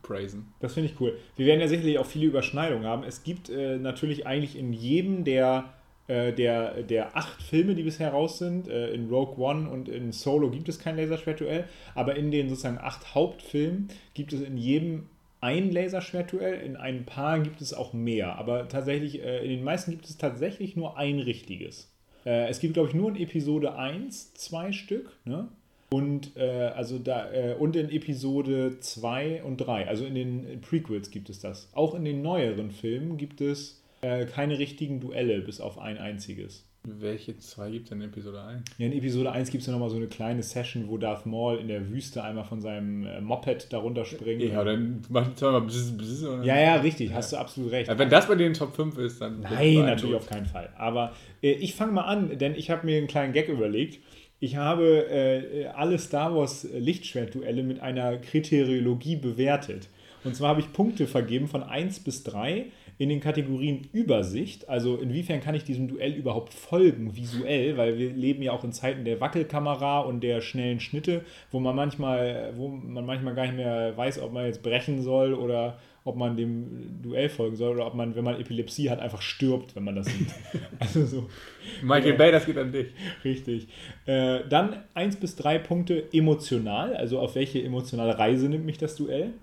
praisen. Das finde ich cool. Wir werden ja sicherlich auch viele Überschneidungen haben. Es gibt äh, natürlich eigentlich in jedem der, äh, der, der acht Filme, die bisher raus sind, äh, in Rogue One und in Solo gibt es kein Laserschwertduell, aber in den sozusagen acht Hauptfilmen gibt es in jedem ein Laserschwertduell, in ein paar gibt es auch mehr, aber tatsächlich, äh, in den meisten gibt es tatsächlich nur ein richtiges. Äh, es gibt, glaube ich, nur in Episode 1 zwei Stück, ne? Und äh, also da äh, und in Episode 2 und 3, also in den Prequels gibt es das. Auch in den neueren Filmen gibt es äh, keine richtigen Duelle, bis auf ein einziges. Welche zwei gibt es in Episode 1? Ja, in Episode 1 gibt es ja nochmal so eine kleine Session, wo Darth Maul in der Wüste einmal von seinem äh, Moped darunter springt. Ja, dann die zweimal bzz, bzz, und ja, ja, richtig, hast du absolut recht. Ja, Wenn das bei den Top 5 ist, dann. Nein, natürlich auf keinen Fall. Aber äh, ich fange mal an, denn ich habe mir einen kleinen Gag überlegt. Ich habe äh, alle Star Wars Lichtschwertduelle mit einer Kriteriologie bewertet. Und zwar habe ich Punkte vergeben von 1 bis 3 in den Kategorien Übersicht. Also inwiefern kann ich diesem Duell überhaupt folgen visuell, weil wir leben ja auch in Zeiten der Wackelkamera und der schnellen Schnitte, wo man manchmal, wo man manchmal gar nicht mehr weiß, ob man jetzt brechen soll oder ob man dem Duell folgen soll oder ob man, wenn man Epilepsie hat, einfach stirbt, wenn man das sieht. also so. Michael Bay, das geht an dich. Richtig. Äh, dann 1 bis 3 Punkte emotional, also auf welche emotionale Reise nimmt mich das Duell.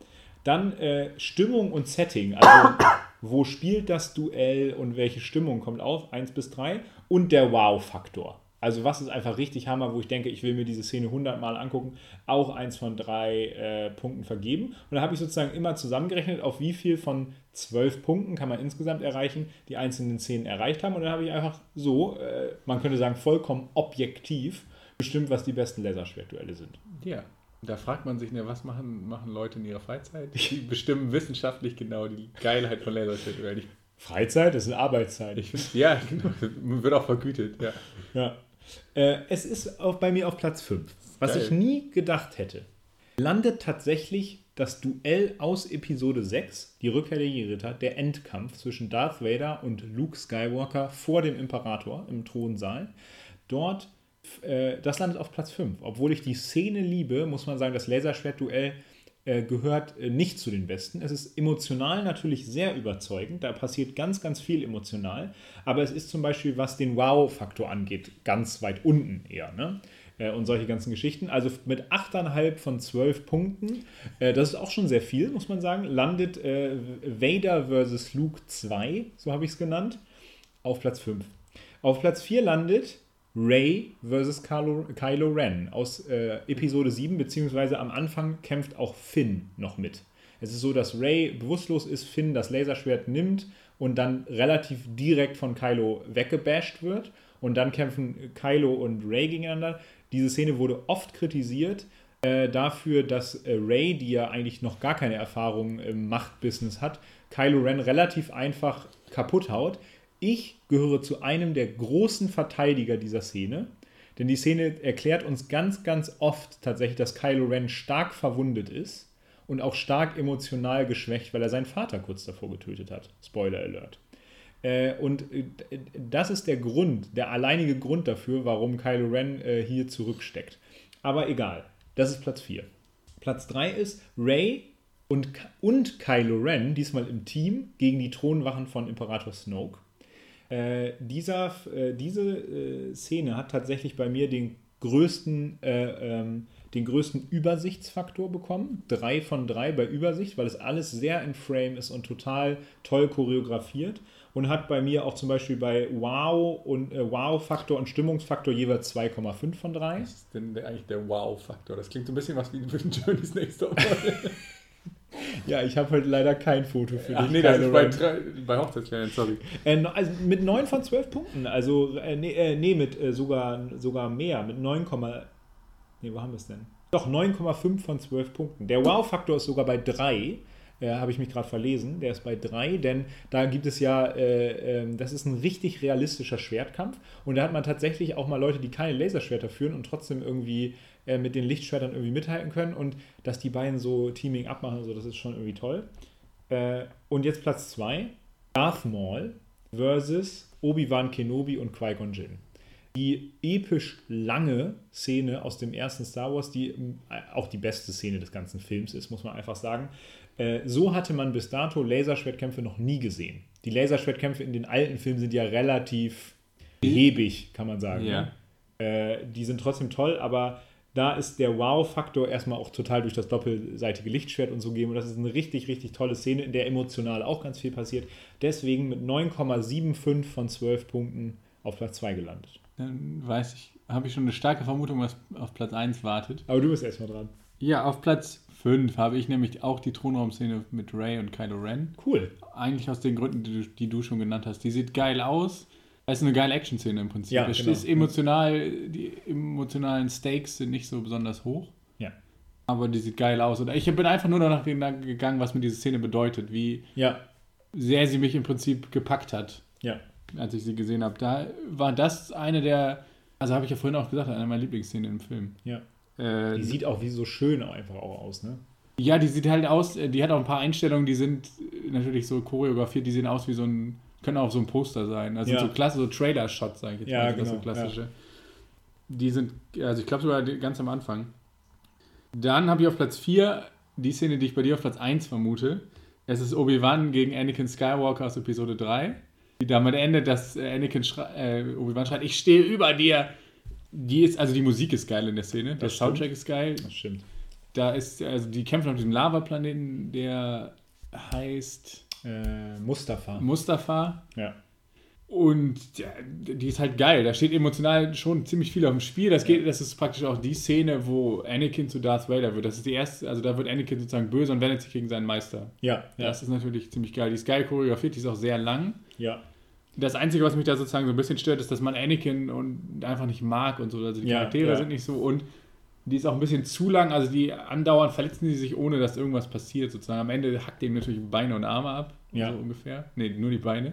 Dann äh, Stimmung und Setting, also wo spielt das Duell und welche Stimmung kommt auf, 1 bis 3. Und der Wow-Faktor. Also was ist einfach richtig Hammer, wo ich denke, ich will mir diese Szene 100 Mal angucken, auch eins von drei äh, Punkten vergeben. Und da habe ich sozusagen immer zusammengerechnet, auf wie viel von zwölf Punkten kann man insgesamt erreichen, die einzelnen Szenen erreicht haben. Und dann habe ich einfach so, äh, man könnte sagen, vollkommen objektiv bestimmt, was die besten Laserschwertduelle sind. Ja. Da fragt man sich, ne, was machen, machen Leute in ihrer Freizeit? Die bestimmen wissenschaftlich genau die Geilheit von Laserschwertduellen. Ich, Freizeit, das ist Arbeitszeit. ich finde, ja, genau, wird auch vergütet, ja. Ja. Äh, es ist auch bei mir auf Platz 5. Was Geil. ich nie gedacht hätte. Landet tatsächlich das Duell aus Episode 6, die Rückkehr der Jedi-Ritter, der Endkampf zwischen Darth Vader und Luke Skywalker vor dem Imperator im Thronsaal. Dort, äh, das landet auf Platz 5. Obwohl ich die Szene liebe, muss man sagen, das Laserschwertduell äh, gehört äh, nicht zu den besten. Es ist emotional natürlich sehr überzeugend. Da passiert ganz, ganz viel emotional. Aber es ist zum Beispiel, was den Wow-Faktor angeht, ganz weit unten eher. Ne? Äh, und solche ganzen Geschichten. Also mit 8,5 von 12 Punkten, das ist auch schon sehr viel, muss man sagen, landet Vader vs. Luke 2, so habe ich es genannt, auf Platz 5. Auf Platz 4 landet Ray versus Kylo, Kylo Ren aus äh, Episode 7, beziehungsweise am Anfang kämpft auch Finn noch mit. Es ist so, dass Ray bewusstlos ist, Finn das Laserschwert nimmt und dann relativ direkt von Kylo weggebasht wird. Und dann kämpfen Kylo und Ray gegeneinander. Diese Szene wurde oft kritisiert äh, dafür, dass äh, Ray, die ja eigentlich noch gar keine Erfahrung im Machtbusiness hat, Kylo Ren relativ einfach kaputt haut. Ich gehöre zu einem der großen Verteidiger dieser Szene. Denn die Szene erklärt uns ganz, ganz oft tatsächlich, dass Kylo Ren stark verwundet ist und auch stark emotional geschwächt, weil er seinen Vater kurz davor getötet hat. Spoiler Alert. Äh, und äh, das ist der Grund, der alleinige Grund dafür, warum Kylo Ren äh, hier zurücksteckt. Aber egal, das ist Platz 4. Platz 3 ist Ray und, und Kylo Ren, diesmal im Team, gegen die Thronwachen von Imperator Snoke. Äh, dieser, äh, diese äh, Szene hat tatsächlich bei mir den größten, äh, ähm, den größten Übersichtsfaktor bekommen. Drei von drei bei Übersicht, weil es alles sehr in Frame ist und total toll choreografiert. Und hat bei mir auch zum Beispiel bei Wow und äh, Wow-Faktor und Stimmungsfaktor jeweils 2,5 von 3. Was ist denn eigentlich der Wow-Faktor? Das klingt so ein bisschen was wie ein Journeys Next Door. Ja, ich habe heute leider kein Foto für Ach dich. nee, das ist bei, drei- bei Hochzeitskleidern, sorry. Äh, also mit 9 von 12 Punkten. Also, äh, nee, äh, nee mit äh, sogar, sogar mehr. Mit 9, nee, wo haben wir es denn? Doch, 9,5 von 12 Punkten. Der Wow-Faktor ist sogar bei 3. Äh, Habe ich mich gerade verlesen. Der ist bei 3, denn da gibt es ja, äh, ähm, das ist ein richtig realistischer Schwertkampf. Und da hat man tatsächlich auch mal Leute, die keine Laserschwerter führen und trotzdem irgendwie äh, mit den Lichtschwertern irgendwie mithalten können. Und dass die beiden so Teaming abmachen, so, das ist schon irgendwie toll. Äh, und jetzt Platz 2. Darth Maul versus Obi-Wan Kenobi und Qui-Gon Jinn. Die episch lange Szene aus dem ersten Star Wars, die ähm, auch die beste Szene des ganzen Films ist, muss man einfach sagen. Äh, so hatte man bis dato Laserschwertkämpfe noch nie gesehen. Die Laserschwertkämpfe in den alten Filmen sind ja relativ behäbig, kann man sagen. Ja. Ne? Äh, die sind trotzdem toll, aber da ist der Wow-Faktor erstmal auch total durch das doppelseitige Lichtschwert und so gegeben. Und das ist eine richtig, richtig tolle Szene, in der emotional auch ganz viel passiert. Deswegen mit 9,75 von 12 Punkten auf Platz 2 gelandet. Dann weiß ich, habe ich schon eine starke Vermutung, was auf Platz 1 wartet. Aber du bist erstmal dran. Ja, auf Platz 5 habe ich nämlich auch die Thronraumszene mit Ray und Kylo Ren. Cool. Eigentlich aus den Gründen, die du, die du schon genannt hast. Die sieht geil aus. Es ist eine geile Action-Szene im Prinzip. Ja, es genau. ist emotional, die emotionalen Stakes sind nicht so besonders hoch. Ja. Aber die sieht geil aus. Und ich bin einfach nur danach gegangen, was mir diese Szene bedeutet, wie Ja. sehr sie mich im Prinzip gepackt hat, Ja. als ich sie gesehen habe. Da war das eine der, also habe ich ja vorhin auch gesagt, eine meiner Lieblingsszenen im Film. Ja. Äh, Die sieht auch wie so schön einfach auch aus, ne? ja, die sieht halt aus, äh, die hat auch ein paar Einstellungen, die sind natürlich so choreografiert, die sehen aus wie so ein, können auch so ein Poster sein. Also Ja. so klasse, so Trailer-Shots, sage ich jetzt Ja, mal, genau, so klassische. Die sind, also ich glaube sogar ganz am Anfang. Dann habe ich auf Platz 4 die Szene, die ich bei dir auf Platz 1 vermute. Es ist Obi-Wan gegen Anakin Skywalker aus Episode 3. Die damit endet, dass äh, Anakin schrei- äh, Obi-Wan schreit, ich stehe über dir. Die ist, also die Musik ist geil in der Szene, der Das stimmt. Soundtrack ist geil. Das stimmt. Da ist, also die kämpfen auf diesem Lavaplaneten, der heißt Äh, Mustafa. Mustafa. Ja. Und ja, die ist halt geil. Da steht emotional schon ziemlich viel auf dem Spiel. Das, geht, das ist praktisch auch die Szene, wo Anakin zu Darth Vader wird. Das ist die erste, also da wird Anakin sozusagen böse und wendet sich gegen seinen Meister. Ja. Ja. Das ist natürlich ziemlich geil. Die ist geil choreografiert, die ist auch sehr lang. Ja. Das Einzige, was mich da sozusagen so ein bisschen stört, ist, dass man Anakin und einfach nicht mag und so. Also die Ja, Charaktere ja. sind nicht so und die ist auch ein bisschen zu lang. Also die andauernd verletzen die sich, ohne dass irgendwas passiert sozusagen. Am Ende hackt ihm natürlich Beine und Arme ab. Ja. So ungefähr. Nee, nur die Beine.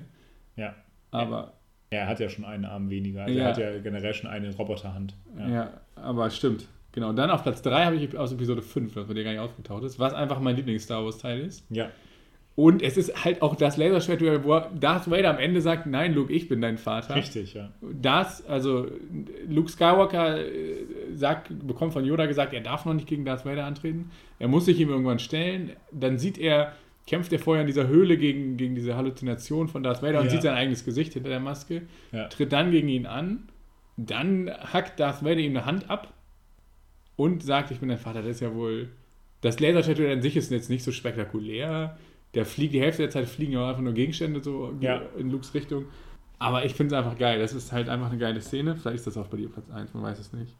Ja. Aber Er hat ja schon einen Arm weniger. Also Ja. Er hat ja generell schon eine Roboterhand. Ja. aber stimmt. Genau. Und dann auf Platz 3 habe ich aus Episode 5, das bei dir gar nicht aufgetaucht ist, was einfach mein Lieblings-Star Wars-Teil ist. Ja. Und es ist halt auch das Laserschwert, wo Darth Vader am Ende sagt, nein, Luke, ich bin dein Vater. Richtig, ja. Das, also Luke Skywalker äh, sagt, bekommt von Yoda gesagt, er darf noch nicht gegen Darth Vader antreten. Er muss sich ihm irgendwann stellen. Dann sieht er, kämpft er vorher in dieser Höhle gegen, gegen diese Halluzination von Darth Vader und Ja. sieht sein eigenes Gesicht hinter der Maske, Ja. tritt dann gegen ihn an. Dann hackt Darth Vader ihm eine Hand ab und sagt, ich bin dein Vater. Das ist ja wohl. Das Laserschwert an sich ist jetzt nicht so spektakulär. Der fliegt, die Hälfte der Zeit fliegen ja auch einfach nur Gegenstände so Ja. in Lukes Richtung. Aber ich finde es einfach geil. Das ist halt einfach eine geile Szene. Vielleicht ist das auch bei dir Platz 1, man weiß es nicht.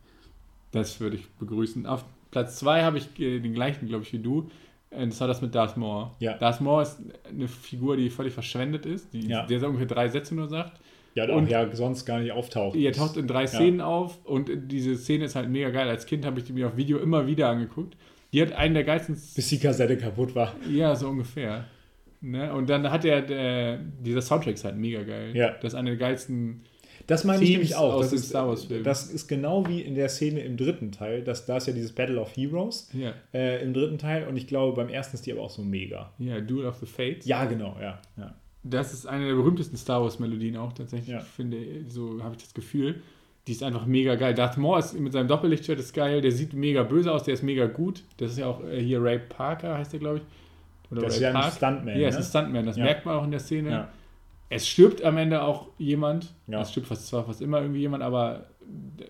Das würde ich begrüßen. Auf Platz 2 habe ich äh, den gleichen, glaube ich, wie du. Das war das mit Darth Maul. Ja. Darth Maul ist eine Figur, die völlig verschwendet ist, die, Ja. der so ungefähr drei Sätze nur sagt. Ja, Und- ja sonst gar nicht auftaucht. Er taucht in drei Szenen auf und diese Szene ist halt mega geil. Als Kind habe ich die mir auf Video immer wieder angeguckt. Die hat einen der geilsten. Bis die Kassette kaputt war. Ja, so ungefähr. Ne? Und dann hat er, der, dieser Soundtrack ist halt mega geil. Ja. Das ist eine der geilsten. Das meine ich Themes nämlich auch. aus Das ist, Star Wars-Filmen. das ist genau wie in der Szene im dritten Teil. Das, da ist ja dieses Battle of Heroes Ja, äh, im dritten Teil. Und ich glaube, beim ersten ist die aber auch so mega. ja Duel of the Fates. Ja, genau, ja. ja. Das ist eine der berühmtesten Star Wars-Melodien auch tatsächlich. Ja. Ich finde, so habe ich das Gefühl. Die ist einfach mega geil. Darth Maul ist mit seinem Doppellichtshirt ist geil. Der sieht mega böse aus. Der ist mega gut. Das ist ja auch äh, hier Ray Parker, heißt der, glaube ich. Oder Das ist Ray ja ein Park. Stuntman. Ja, ist ne? ein Stuntman. Das Ja. merkt man auch in der Szene. Ja. Es stirbt am Ende auch jemand. Ja. Es stirbt fast, zwar fast immer irgendwie jemand, aber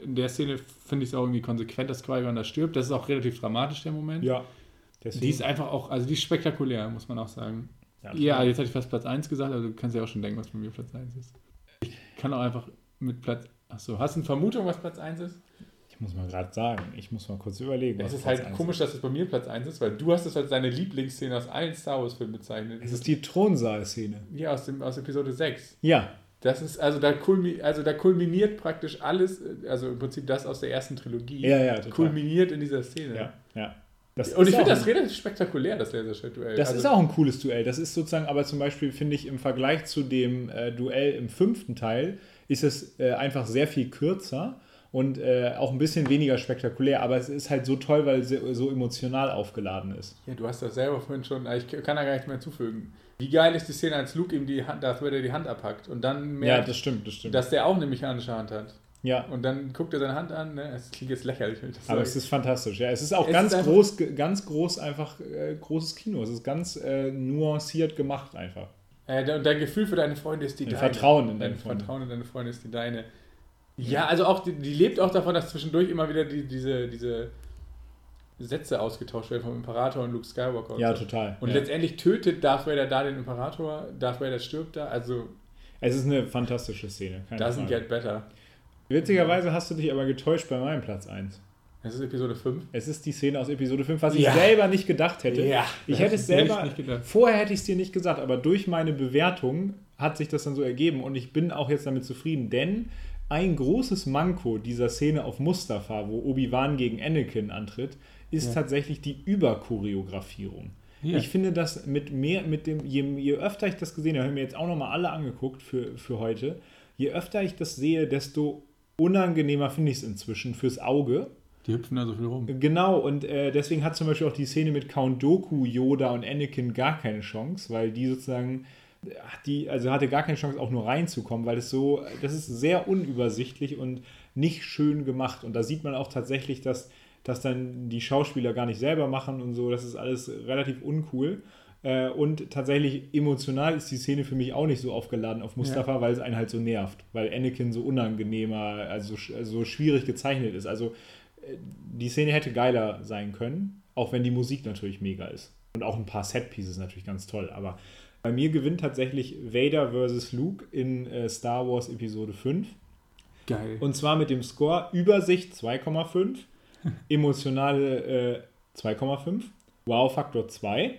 in der Szene finde ich es auch irgendwie konsequent, dass Qui-Gon da stirbt. Das ist auch relativ dramatisch, der Moment. ja. Deswegen, Die ist einfach auch, also die ist spektakulär, muss man auch sagen. ja, Ja, jetzt hatte ich fast Platz 1 gesagt, aber du kannst ja auch schon denken, was bei mir Platz 1 ist. Ich kann auch einfach mit Platz. Achso, hast du eine Vermutung, was Platz 1 ist? Ich muss mal gerade sagen. Ich muss mal kurz überlegen. Es ist Platz halt komisch, dass es bei mir Platz 1 ist, weil du hast es als deine Lieblingsszene aus allen Star Wars-Filmen bezeichnet. Es ist die Thronsaal-Szene. ja, aus, dem, aus Episode 6. Ja, Das ist, also da, kulmi also da kulminiert praktisch alles, also im Prinzip das aus der ersten Trilogie, ja, ja, total. kulminiert in dieser Szene. Ja, ja. Das Und ist ich finde das relativ spektakulär, das Laserschwert-Duell. Das also, ist auch ein cooles Duell. Das ist sozusagen, aber zum Beispiel finde ich im Vergleich zu dem äh, Duell im fünften Teil, ist es äh, einfach sehr viel kürzer und äh, auch ein bisschen weniger spektakulär. Aber es ist halt so toll, weil es so emotional aufgeladen ist. Ja, du hast das selber vorhin schon, ich kann da gar nicht mehr zufügen. Wie geil ist die Szene, als Luke ihm die Hand, Darth Vader die Hand abhackt und dann Ja, merkt, das stimmt, das stimmt. dass der auch eine mechanische Hand hat. ja, Und dann guckt er seine Hand an, ne? es klingt jetzt lächerlich, wenn ich das aber es ist fantastisch. Ja, es ist auch Es ganz ist groß, ganz groß einfach äh, großes Kino. Es ist ganz äh, nuanciert gemacht einfach. Äh, und dein Gefühl für deine Freunde ist die Ein deine. Vertrauen in Dein deine Freunde. Vertrauen in deine Freunde ist die deine. Ja, also auch, die, die lebt auch davon, dass zwischendurch immer wieder die, diese, diese Sätze ausgetauscht werden vom Imperator und Luke Skywalker. Und Ja, so. total. Und ja. letztendlich tötet Darth Vader da den Imperator, Darth Vader stirbt da, also Es ist eine fantastische Szene. doesn't Frage. get better. Witzigerweise hast du dich aber getäuscht bei meinem Platz 1. Es ist Episode 5. Es ist die Szene aus Episode 5, was ich Ja. selber nicht gedacht hätte. Ja, ich hätte es ich selber, vorher hätte ich es dir nicht gesagt, aber durch meine Bewertung hat sich das dann so ergeben und ich bin auch jetzt damit zufrieden, denn ein großes Manko dieser Szene auf Mustafa, wo Obi-Wan gegen Anakin antritt, ist Ja. tatsächlich die Überchoreografierung. Ja. Ich finde das mit mehr, mit dem, je, je öfter ich das gesehen habe, habe ich mir jetzt auch nochmal alle angeguckt für, für heute, je öfter ich das sehe, desto unangenehmer finde ich es inzwischen fürs Auge. Die hüpfen da so viel rum. Genau, und äh, deswegen hat zum Beispiel auch die Szene mit Count Doku, Yoda und Anakin gar keine Chance, weil die sozusagen, hat die, also hatte gar keine Chance, auch nur reinzukommen, weil es so, das ist sehr unübersichtlich und nicht schön gemacht. Und da sieht man auch tatsächlich, dass, dass dann die Schauspieler gar nicht selber machen und so, das ist alles relativ uncool. Äh, Und tatsächlich emotional ist die Szene für mich auch nicht so aufgeladen auf Mustafa, weil es einen halt so nervt, weil Anakin so unangenehmer, also so schwierig gezeichnet ist. Also äh, die Szene hätte geiler sein können, auch wenn die Musik natürlich mega ist. Und auch ein paar Setpieces natürlich ganz toll. Aber bei mir gewinnt tatsächlich Vader vs. Luke in äh, Star Wars Episode 5. Geil. Und zwar mit dem Score Übersicht 2,5, emotionale äh, 2,5, Wow-Faktor 2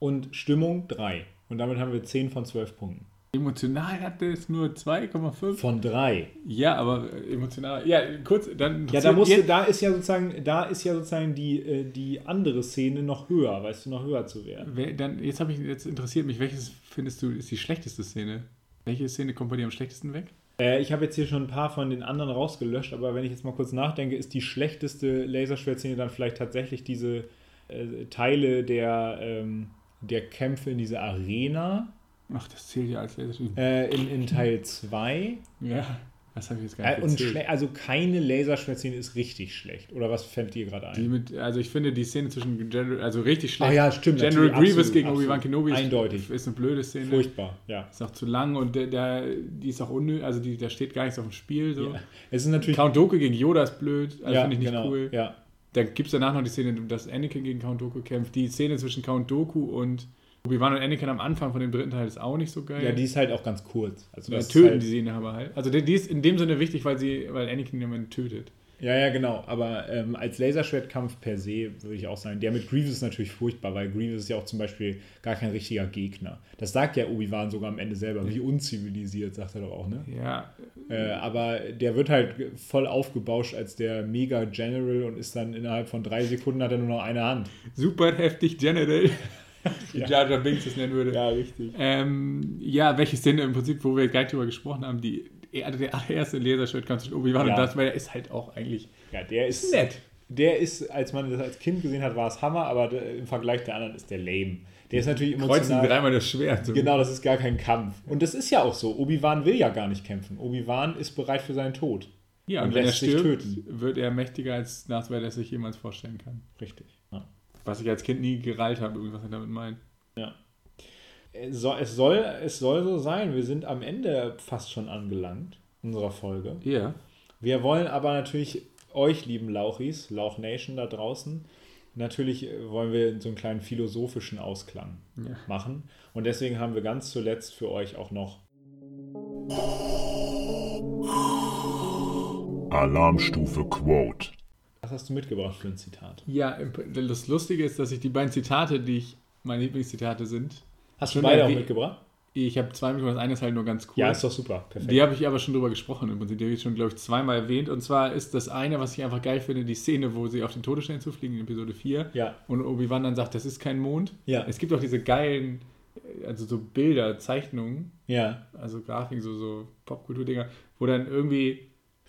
und Stimmung 3. Und damit haben wir 10 von 12 Punkten. Emotional hatte es nur 2,5. Von 3. Ja, aber äh, emotional. Ja, kurz, dann. Ja, da, musste, da ist ja sozusagen, da ist ja sozusagen die, äh, die andere Szene noch höher, weißt du, noch höher zu werden. wer- dann, jetzt habe ich jetzt interessiert mich, welches findest du ist die schlechteste Szene? Welche Szene kommt bei dir am schlechtesten weg? Äh, ich habe jetzt hier schon ein paar von den anderen rausgelöscht, aber wenn ich jetzt mal kurz nachdenke, ist die schlechteste Laserschwertszene dann vielleicht tatsächlich diese äh, Teile der, ähm, der Kämpfe in dieser Arena Ach, das zählt ja als Laserschwert. äh, in, in Teil 2. Ja, das habe ich jetzt gar Äh, nicht und gezählt. schle- also keine Laserschwertszene ist richtig schlecht. Oder was fällt dir gerade Die ein? mit, also ich finde die Szene zwischen General, also richtig Ah schlecht. ja, stimmt. General Grievous absolut, gegen absolut. Obi-Wan Kenobi ist, Eindeutig. ist eine blöde Szene. Furchtbar, ja. Ist auch zu lang und der, der, die ist auch unnötig, also die, da steht gar nichts auf dem Spiel. So. ja. Es ist natürlich. Count Dooku gegen Yoda ist blöd, also ja, finde ich nicht genau, cool. Ja. Dann gibt es danach noch die Szene, dass Anakin gegen Count Dooku kämpft. Die Szene zwischen Count Dooku und Obi-Wan und Anakin am Anfang von dem dritten Teil ist auch nicht so geil. Ja, die ist halt auch ganz kurz. Also Ja, töten halt, die sie ihn aber halt. Also die, die ist in dem Sinne wichtig, weil sie, weil Anakin jemanden tötet. Ja, ja, genau. Aber ähm, als Laserschwertkampf per se würde ich auch sagen, der mit Grievous ist natürlich furchtbar, weil Grievous ist ja auch zum Beispiel gar kein richtiger Gegner. Das sagt ja Obi-Wan sogar am Ende selber. Wie unzivilisiert, sagt er doch auch, ne? Ja, Äh, aber der wird halt voll aufgebauscht als der Mega-General und ist dann innerhalb von drei Sekunden hat er nur noch eine Hand. super heftig General. Wie Ja. Jar Jar Binks es nennen würde. Ja, richtig. Ähm, ja, welche Szene im Prinzip, wo wir gleich drüber gesprochen haben, die, also der allererste Laserschwertkampf zwischen Obi-Wan Ja. und Darth Vader ist halt auch eigentlich Ja, der ist nett. Der ist, als man das als Kind gesehen hat, war es Hammer, aber der, im Vergleich der anderen ist der lame. Der ist natürlich Kreuzen emotional. dreimal das Schwert. So. Genau, das ist gar kein Kampf. Und das ist ja auch so. Obi-Wan will ja gar nicht kämpfen. Obi-Wan ist bereit für seinen Tod. Ja, und und, wenn er lässt sich stirbt, töten. wird er mächtiger als Darth Vader es sich jemals vorstellen kann. Richtig. Was ich als Kind nie gereilt habe, was er damit meint. ja. Es, soll, es, soll, es soll so sein. Wir sind am Ende fast schon angelangt unserer Folge. Ja. Wir wollen aber natürlich euch, lieben Lauchis, Lauch Nation da draußen, natürlich äh, wollen wir so einen kleinen philosophischen Ausklang Ja. machen. Und deswegen haben wir ganz zuletzt für euch auch noch Alarmstufe Quote. Was hast du mitgebracht für ein Zitat? Ja, das Lustige ist, dass ich die beiden Zitate, die ich meine Lieblingszitate sind, Hast du Schon beide auch mitgebracht? ich habe zwei mitgebracht, das eine ist halt nur ganz cool. Ja, ist doch super. Perfekt. Die habe ich aber schon drüber gesprochen im Prinzip. Die habe ich schon, glaube ich, zweimal erwähnt. Und zwar ist das eine, was ich einfach geil finde, die Szene, wo sie auf den Todesstern zufliegen in Episode 4. Ja. Und Obi-Wan dann sagt, das ist kein Mond. Ja. Es gibt auch diese geilen, äh, also so Bilder, Zeichnungen, Ja. also Grafiken, so, so Popkultur-Dinger, wo dann irgendwie,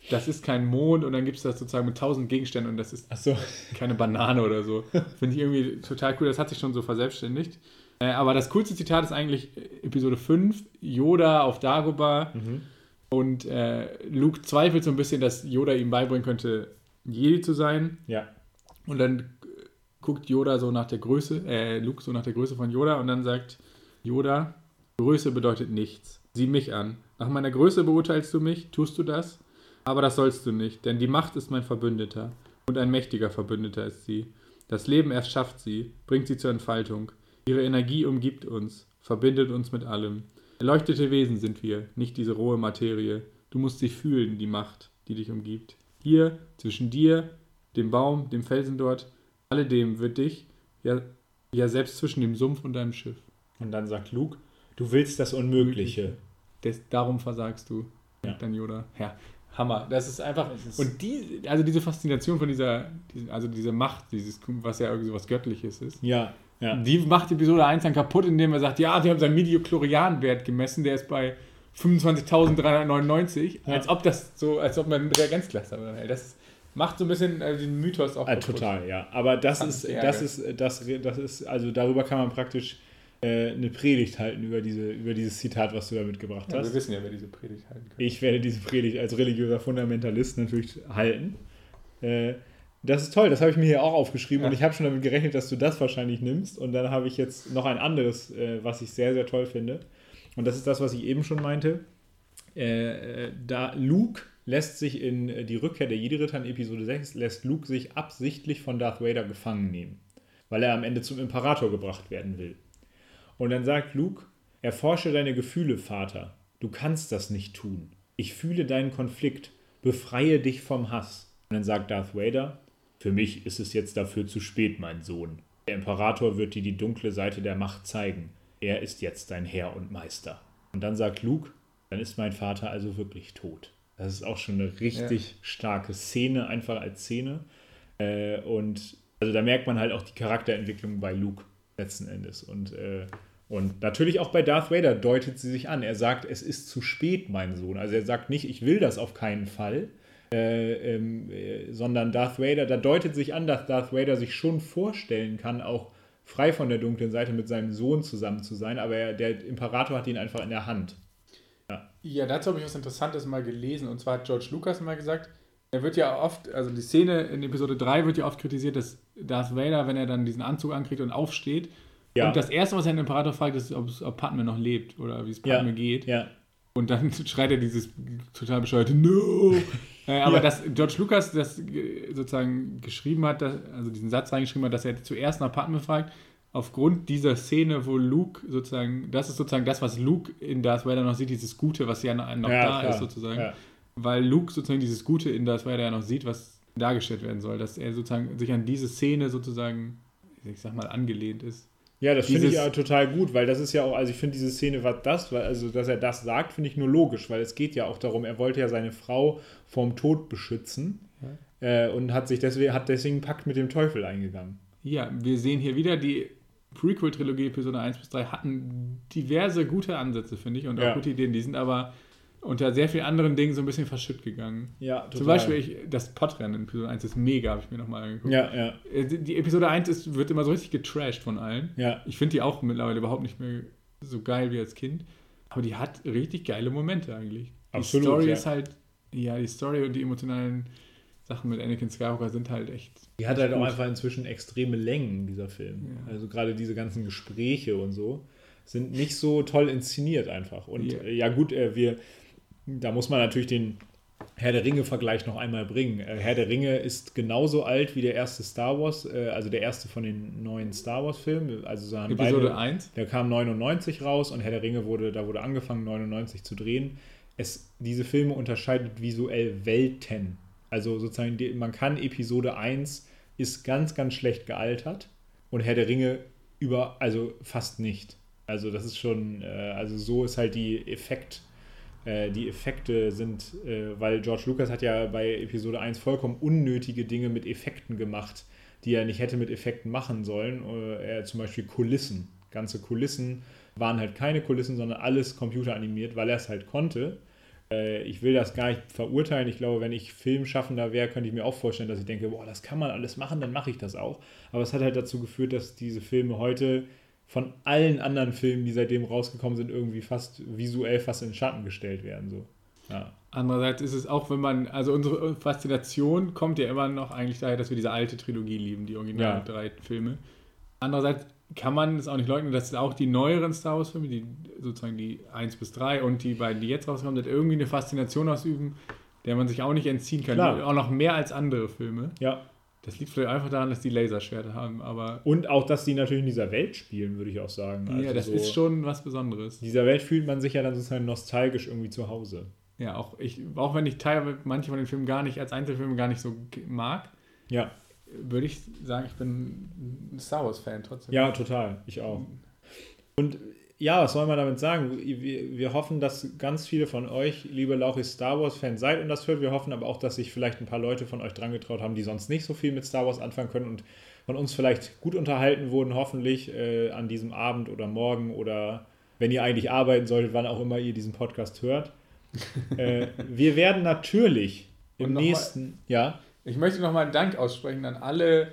das ist kein Mond und dann gibt es das sozusagen mit tausend Gegenständen und das ist Achso. keine Banane oder so. Finde ich irgendwie total cool. Das hat sich schon so verselbstständigt. Äh, aber das coolste Zitat ist eigentlich Episode 5, Yoda auf Dagobah. Und äh, Luke zweifelt so ein bisschen, dass Yoda ihm beibringen könnte, Jedi zu sein. Ja. Und dann guckt Yoda so nach der Größe, äh, Luke so nach der Größe von Yoda und dann sagt Yoda, Größe bedeutet nichts. Sieh mich an. Nach meiner Größe beurteilst du mich, tust du das? Aber das sollst du nicht, denn die Macht ist mein Verbündeter. Und ein mächtiger Verbündeter ist sie. Das Leben erst schafft sie, bringt sie zur Entfaltung. Ihre Energie umgibt uns, verbindet uns mit allem. Erleuchtete Wesen sind wir, nicht diese rohe Materie. Du musst sie fühlen, die Macht, die dich umgibt. Hier, zwischen dir, dem Baum, dem Felsen dort, alledem wird dich, ja, ja selbst zwischen dem Sumpf und deinem Schiff. Und dann sagt Luke, du willst das Unmögliche. Des, darum versagst du. Ja. Dann Yoda. Ja, Hammer. Das ist einfach. Es ist- und die, also diese Faszination von dieser, also diese Macht, dieses, was ja irgendwie so was Göttliches ist. Ja. Ja. Die macht Episode 1 dann kaputt, indem er sagt, ja, wir haben seinen Mediochlorian-Wert gemessen, der ist bei 25.399. Ja. Als ob das so, als ob man ein Reagenzglas hat. Das macht so ein bisschen äh, den Mythos auch Äh, kaputt. total, ja. Aber das ist, das ist, das, das ist, also darüber kann man praktisch äh, eine Predigt halten über, diese, über dieses Zitat, was du da mitgebracht Ja, hast. wir wissen ja, wer diese Predigt halten kann. Ich werde diese Predigt als religiöser Fundamentalist natürlich halten. Äh, das ist toll, das habe ich mir hier auch aufgeschrieben Ja. und ich habe schon damit gerechnet, dass du das wahrscheinlich nimmst. Und dann habe ich jetzt noch ein anderes, äh, was ich sehr, sehr toll finde. Und das ist das, was ich eben schon meinte. Äh, da Luke lässt sich in die Rückkehr der Jedi-Ritter in Episode 6, lässt Luke sich absichtlich von Darth Vader gefangen nehmen, weil er am Ende zum Imperator gebracht werden will. Und dann sagt Luke, erforsche deine Gefühle, Vater. Du kannst das nicht tun. Ich fühle deinen Konflikt. Befreie dich vom Hass. Und dann sagt Darth Vader, für mich ist es jetzt dafür zu spät, mein Sohn. Der Imperator wird dir die dunkle Seite der Macht zeigen. Er ist jetzt dein Herr und Meister. Und dann sagt Luke, dann ist mein Vater also wirklich tot. Das ist auch schon eine richtig starke Szene, einfach als Szene. Äh, und also da merkt man halt auch die Charakterentwicklung bei Luke letzten Endes. Und, äh, und natürlich auch bei Darth Vader deutet sie sich an. Er sagt, es ist zu spät, mein Sohn. Also er sagt nicht, ich will das auf keinen Fall, äh, ähm, äh, sondern Darth Vader, da deutet sich an, dass Darth Vader sich schon vorstellen kann, auch frei von der dunklen Seite mit seinem Sohn zusammen zu sein, aber er, der Imperator hat ihn einfach in der Hand. Ja, dazu habe ich was Interessantes mal gelesen. Und zwar hat George Lucas mal gesagt, er wird ja oft, also die Szene in Episode 3 wird ja oft kritisiert, dass Darth Vader, wenn er dann diesen Anzug ankriegt und aufsteht, Ja. und das Erste, was er den Imperator fragt, ist, ob, ob Padme noch lebt oder wie es Ja. Padme geht. Ja, Und dann schreit er dieses total bescheuerte No! äh, aber Ja. dass George Lucas das sozusagen geschrieben hat, dass, also diesen Satz reingeschrieben hat, dass er zuerst nach Padme fragt, aufgrund dieser Szene, wo Luke sozusagen, das ist sozusagen das, was Luke in Darth Vader noch sieht, dieses Gute, was ja noch, Ja, da klar. ist sozusagen. Ja. Weil Luke sozusagen dieses Gute in Darth Vader ja noch sieht, was dargestellt werden soll, dass er sozusagen sich an diese Szene sozusagen, ich sag mal, angelehnt ist. Ja, das finde ich ja total gut, weil das ist ja auch, also ich finde diese Szene, was das, weil, also dass er das sagt, finde ich nur logisch, weil es geht ja auch darum, er wollte ja seine Frau vorm Tod beschützen äh, und hat sich deswegen, hat deswegen einen Pakt mit dem Teufel eingegangen. Ja, wir sehen hier wieder, die Prequel-Trilogie Episode 1 bis 3 hatten diverse gute Ansätze, finde ich, und auch Ja. gute Ideen. Die sind aber unter sehr vielen anderen Dingen so ein bisschen verschütt gegangen. Ja, total. Zum Beispiel, ich, das Podrennen in Episode 1 ist mega, habe ich mir nochmal angeguckt. Ja, ja, Äh, Die die Episode 1 ist, wird immer so richtig getrashed von allen. ja. Ich finde die auch mittlerweile überhaupt nicht mehr so geil wie als Kind. Aber die hat richtig geile Momente eigentlich. Die Absolut, Story ja. ist halt, ja, die Story und die emotionalen Sachen mit Anakin Skywalker sind halt echt. Die hat halt auch Gut. einfach inzwischen extreme Längen, dieser Film. Ja. Also gerade diese ganzen Gespräche und so sind nicht so toll inszeniert einfach. Und Ja. ja, ja gut, äh, wir, da muss man natürlich den Herr der Ringe-Vergleich noch einmal bringen. Äh, Herr der Ringe ist genauso alt wie der erste Star Wars, äh, also der erste von den neuen Star Wars-Filmen. Also Episode beide- 1. Der kam 99 raus und Herr der Ringe wurde, da wurde angefangen 99 zu drehen. Es, diese Filme unterscheidet visuell Welten. Also sozusagen, man kann Episode 1 ist ganz, ganz schlecht gealtert und Herr der Ringe über, also fast nicht. Also das ist schon, äh, also so ist halt die Effekt, äh, die Effekte sind, äh, weil George Lucas hat ja bei Episode 1 vollkommen unnötige Dinge mit Effekten gemacht, die er nicht hätte mit Effekten machen sollen. Äh, zum Beispiel Kulissen. Ganze Kulissen waren halt keine Kulissen, sondern alles computeranimiert, weil er es halt konnte. Äh, ich will das gar nicht verurteilen. Ich glaube, wenn ich Filmschaffender wäre, könnte ich mir auch vorstellen, dass ich denke, boah, das kann man alles machen, dann mache ich das auch. Aber es hat halt dazu geführt, dass diese Filme heute von allen anderen Filmen, die seitdem rausgekommen sind, irgendwie fast visuell fast in Schatten gestellt werden. So. Ja. Andererseits ist es auch, wenn man, also unsere Faszination kommt ja immer noch eigentlich daher, dass wir diese alte Trilogie lieben, die original Ja. drei Filme. Andererseits kann man es auch nicht leugnen, dass auch die neueren Star Wars Filme, die sozusagen die 1 bis 3 und die beiden, die jetzt rauskommen, sind irgendwie eine Faszination ausüben, der man sich auch nicht entziehen kann. Klar. Auch noch mehr als andere Filme. ja. Das liegt vielleicht einfach daran, dass die Laserschwerter haben, aber Und auch, dass die natürlich in dieser Welt spielen, würde ich auch sagen. ja, Also das so, ist schon was Besonderes. In dieser Welt fühlt man sich ja dann sozusagen nostalgisch irgendwie zu Hause. Ja, auch ich, auch wenn ich teilweise manche von den Filmen gar nicht als Einzelfilme gar nicht so mag, Ja, würde ich sagen, ich bin ein Star Wars-Fan trotzdem. ja, total. Ich auch. Und ja, was soll man damit sagen? Wir, wir hoffen, dass ganz viele von euch, liebe Lauchis, Star Wars-Fans seid und das hört. Wir hoffen aber auch, dass sich vielleicht ein paar Leute von euch dran getraut haben, die sonst nicht so viel mit Star Wars anfangen können und von uns vielleicht gut unterhalten wurden, hoffentlich äh, an diesem Abend oder morgen oder wenn ihr eigentlich arbeiten solltet, wann auch immer ihr diesen Podcast hört. äh, wir werden natürlich im noch mal- nächsten, ja, Ich möchte nochmal einen Dank aussprechen an alle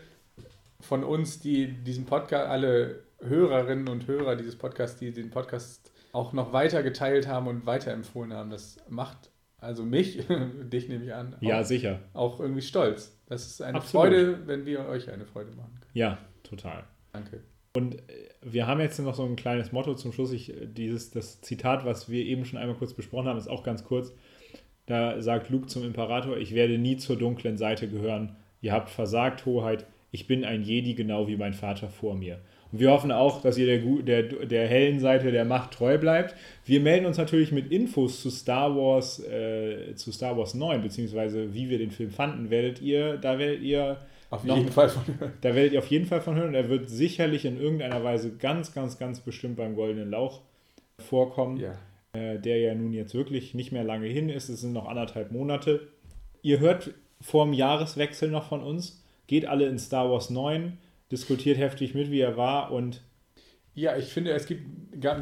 von uns, die diesen Podcast, alle Hörerinnen und Hörer dieses Podcasts, die den Podcast auch noch weiter geteilt haben und weiterempfohlen haben. Das macht also mich, dich nehme ich an, auch, ja, sicher. auch irgendwie stolz. Das ist eine Absolut. Freude, wenn wir euch eine Freude machen können. Ja, total. Danke. Und äh, wir haben jetzt noch so ein kleines Motto zum Schluss. Ich, äh, dieses, das Zitat, was wir eben schon einmal kurz besprochen haben, ist auch ganz kurz. Da sagt Luke zum Imperator, ich werde nie zur dunklen Seite gehören. Ihr habt versagt, Hoheit. Ich bin ein Jedi, genau wie mein Vater vor mir. Wir hoffen auch, dass ihr der, der, der hellen Seite der Macht treu bleibt. Wir melden uns natürlich mit Infos zu Star Wars, äh, zu Star Wars 9, beziehungsweise wie wir den Film fanden, werdet ihr, da werdet ihr Auf Noch- jeden Fall von da werdet ihr auf jeden Fall von hören und er wird sicherlich in irgendeiner Weise ganz, ganz, ganz bestimmt beim Goldenen Lauch vorkommen, Ja. äh, der ja nun jetzt wirklich nicht mehr lange hin ist. Es sind noch anderthalb Monate. Ihr hört vor dem Jahreswechsel noch von uns. Geht alle in Star Wars 9, diskutiert heftig mit, wie er war und Ja, ich finde, es gibt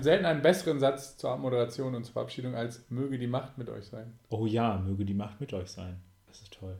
selten einen besseren Satz zur Moderation und zur Verabschiedung als möge die Macht mit euch sein. oh ja, möge die Macht mit euch sein. Das ist toll.